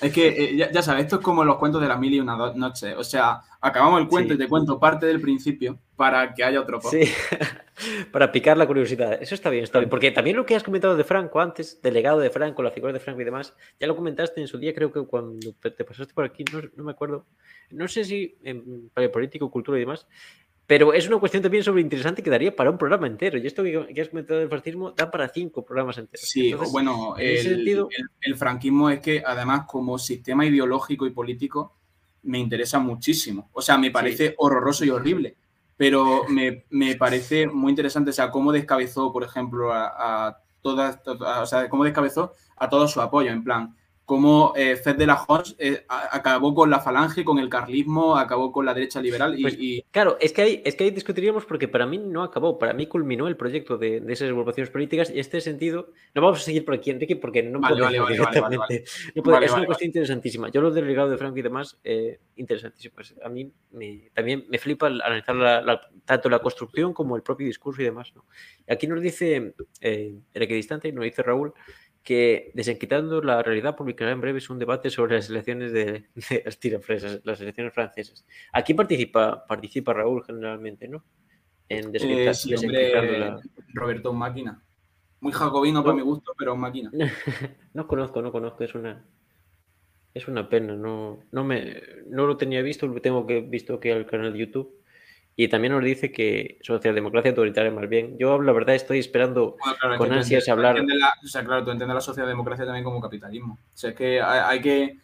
Speaker 2: Es que, eh, ya, sabes, esto es como los cuentos de las mil y una noches. O sea, acabamos el cuento y te cuento parte del principio para que haya otro
Speaker 1: Sí, para picar la curiosidad. Eso está bien, está bien. Porque también lo que has comentado de Franco antes, del legado de Franco, la figura de Franco y demás, ya lo comentaste en su día, creo que cuando te pasaste por aquí, no, me acuerdo. No sé si en, político, cultura y demás, pero es una cuestión también sobre interesante que daría para un programa entero. Y esto que, has comentado del fascismo da para cinco programas enteros.
Speaker 2: Sí, bueno, el, el, franquismo es que además como sistema ideológico y político me interesa muchísimo. O sea, me parece horroroso y horrible, pero me, me, parece muy interesante, o sea, cómo descabezó, por ejemplo, a, a todas, o sea, cómo descabezó a todo su apoyo, en plan, cómo eh, Fed de la Hons eh, acabó con la falange, con el carlismo, acabó con la derecha liberal.
Speaker 1: Pues,
Speaker 2: y,
Speaker 1: Claro, es que, ahí, es que ahí discutiríamos porque para mí no acabó, para mí culminó el proyecto de, esas agrupaciones políticas y en este sentido, no vamos a seguir por aquí, Enrique, porque no
Speaker 2: vale, vale, vale,
Speaker 1: Es una cuestión interesantísima. Yo lo del legado de Franco y demás, eh, interesantísimo. Pues a mí también me flipa analizar tanto la construcción como el propio discurso y demás. ¿no? Aquí nos dice el equidistante, nos dice Raúl, que desenquitando la realidad publicará en breve un debate sobre las elecciones de, las tirafresas, las elecciones francesas. Aquí participa, participa Raúl generalmente, ¿no?
Speaker 2: En eh, Roberto máquina. Muy jacobino para mi gusto, pero máquina.
Speaker 1: no conozco, no conozco, es una es una pena, no, no me no lo tenía visto, lo tengo que visto que al canal de YouTube y también nos dice que socialdemocracia autoritaria más bien. Yo, la verdad, estoy esperando con ansias hablar.
Speaker 2: o sea, claro, tú entiendes la socialdemocracia también como capitalismo. O sea, es que hay, que,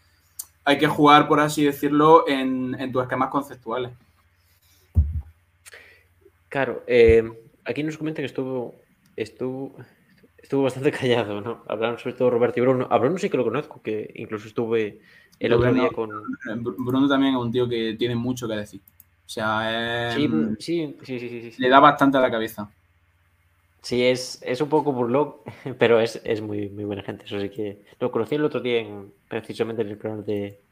Speaker 2: hay que jugar, por así decirlo, en, en tus esquemas conceptuales.
Speaker 1: Claro, eh, aquí nos comenta que estuvo, estuvo, estuvo bastante callado, ¿no? Hablaron sobre todo Roberto y Bruno. A Bruno sí que lo conozco, que incluso estuve el otro día con.
Speaker 2: Bruno también es un tío que tiene mucho que decir. O sea,
Speaker 1: em, sí, sí, sí,
Speaker 2: le da bastante a la cabeza.
Speaker 1: Sí, es, es un poco burlón, pero es, muy, muy buena gente. Eso sí que lo conocí el otro día en, precisamente en el canal de,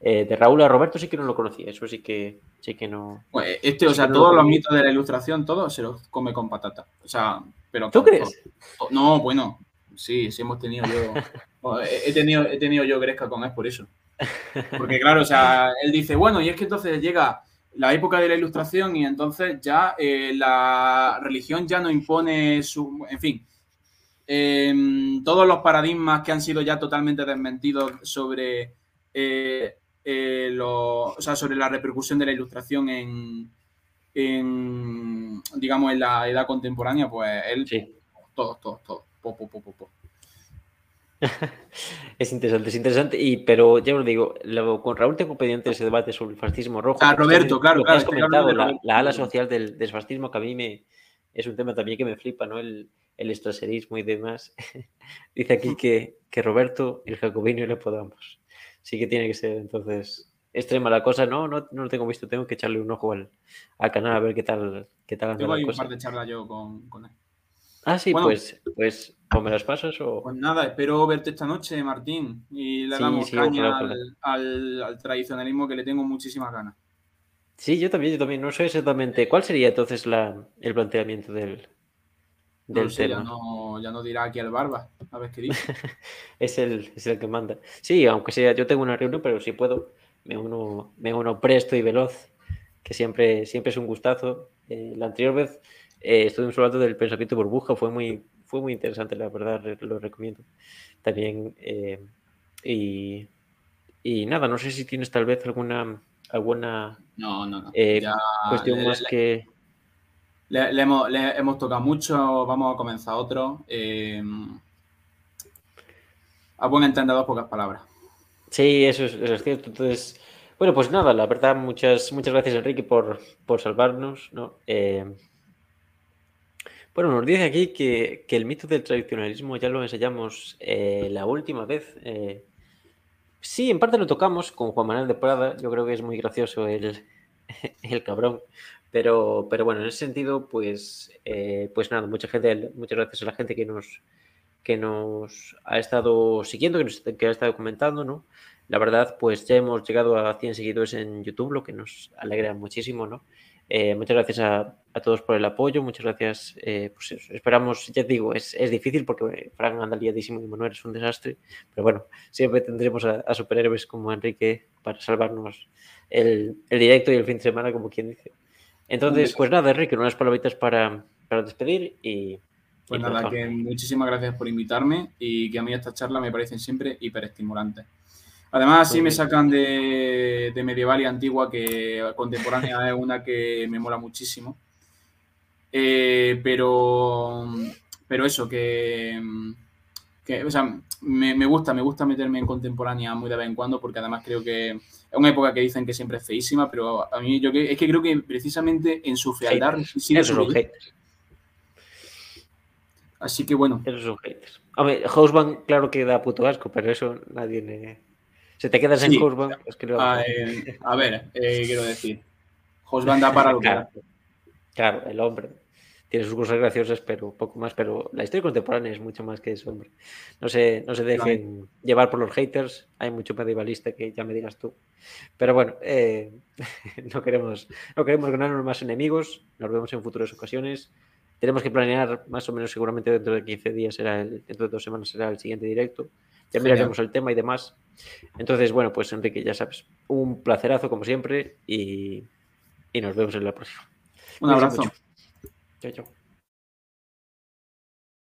Speaker 1: eh, de Raúl. A Roberto sí que no lo conocía, eso sí que, sí que no.
Speaker 2: Pues este, o sea, todos los mitos de la ilustración, todos se los come con patata. O sea, pero.
Speaker 1: ¿Tú crees?
Speaker 2: no, bueno, sí, sí hemos tenido yo. he, tenido, he tenido yo gresca con él por eso. Porque claro, o sea, él dice, bueno, y es que entonces llega la época de la ilustración y entonces ya eh, la religión ya no impone su, en fin, em, todos los paradigmas que han sido ya totalmente desmentidos sobre, eh, eh, sobre la repercusión de la ilustración en, digamos, en la edad contemporánea, pues él,
Speaker 1: sí.
Speaker 2: todos, todos, todos,
Speaker 1: es interesante, es interesante. Y, pero ya os digo, con Raúl tengo pendiente ese debate sobre el fascismo rojo.
Speaker 2: Ah, Roberto, claro, claro.
Speaker 1: Has comentado, la, ala social del, fascismo, que a mí me, es un tema también que me flipa, ¿no? El, el extraserismo y demás. Dice aquí que, que Roberto, el jacobino y le podamos. Sí que tiene que ser, entonces, extrema la cosa. No, no, no lo tengo visto, tengo que echarle un ojo al, al canal a ver qué tal, qué tal
Speaker 2: un par de charlas yo con, con él.
Speaker 1: Ah, sí, pues, pues, ¿o me las pasas o...?
Speaker 2: Pues nada, espero verte esta noche, Martín, y le damos caña al, tradicionalismo que le tengo muchísimas ganas.
Speaker 1: Sí, yo también, yo también. No sé exactamente. ¿Cuál sería entonces la, el planteamiento del, del tema?
Speaker 2: Ya no, dirá aquí al barba, a ver qué dice.
Speaker 1: es, el, es el que manda. Sí, aunque sea, yo tengo una reunión, pero si puedo, me uno, me uno presto y veloz, que siempre, siempre es un gustazo. Eh, la anterior vez eh, estuvimos hablando del pensamiento burbuja, fue muy, fue muy interesante, la verdad, lo recomiendo. También, eh, y, y, nada, no sé si tienes tal vez alguna, alguna
Speaker 2: no, no, no.
Speaker 1: Eh, cuestión más que...
Speaker 2: Le, hemos, le, hemos, tocado mucho, vamos a comenzar otro. a buen entendedor, pocas palabras.
Speaker 1: Sí, eso es, eso es cierto. Entonces, bueno, pues nada, la verdad, muchas, muchas gracias, Enrique, por, por salvarnos, ¿no? Bueno, nos dice aquí que, el mito del tradicionalismo ya lo ensayamos eh, la última vez. Eh, sí, en parte lo tocamos con Juan Manuel de Prada. Yo creo que es muy gracioso el, el cabrón. Pero, pero bueno, en ese sentido, pues, eh, pues nada, mucha gente, muchas gracias a la gente que nos, que nos ha estado siguiendo, que, nos, que ha estado comentando, ¿no? La verdad, pues ya hemos llegado a 100 seguidores en YouTube, lo que nos alegra muchísimo, ¿no? Eh, muchas gracias a, todos por el apoyo, muchas gracias. Eh, pues esperamos, ya te digo, es, difícil porque Frank anda liadísimo y Manuel es un desastre, pero bueno, siempre tendremos a, superhéroes como Enrique para salvarnos el, directo y el fin de semana, como quien dice. Entonces, pues nada, Enrique, unas palabritas para, para despedir y...
Speaker 2: Pues nada, que muchísimas gracias por invitarme y que a mí esta charla me parecen siempre hiperestimulantes. Además, sí me sacan de, medieval y antigua, que contemporánea es una que me mola muchísimo. Eh, pero, pero eso, que, o sea, me, gusta, me gusta meterme en contemporánea muy de vez en cuando, porque además creo que es una época que dicen que siempre es feísima, pero a mí yo que, es que creo que precisamente en su fealdad
Speaker 1: sigue
Speaker 2: Así que bueno.
Speaker 1: Esos son haters. A ver, Houseman, claro que da puto asco, pero eso nadie le. Si te quedas en Houseman, es que
Speaker 2: a, eh, a ver, eh, quiero decir. Houseman da para lo
Speaker 1: claro, claro, el hombre. Tiene sus cosas graciosas, pero poco más. Pero la historia contemporánea es mucho más que eso, hombre. No se, no se dejen llevar por los haters. Hay mucho medievalista que ya me digas tú. Pero bueno, eh, no, queremos, no queremos ganarnos más enemigos. Nos vemos en futuras ocasiones. Tenemos que planear más o menos, seguramente dentro de 15 días, será el, dentro de dos semanas será el siguiente directo. Ya miraremos el tema y demás. Entonces, bueno, pues Enrique, ya sabes, un placerazo como siempre y, y nos vemos en la próxima.
Speaker 2: Un abrazo.
Speaker 1: Chao, chao.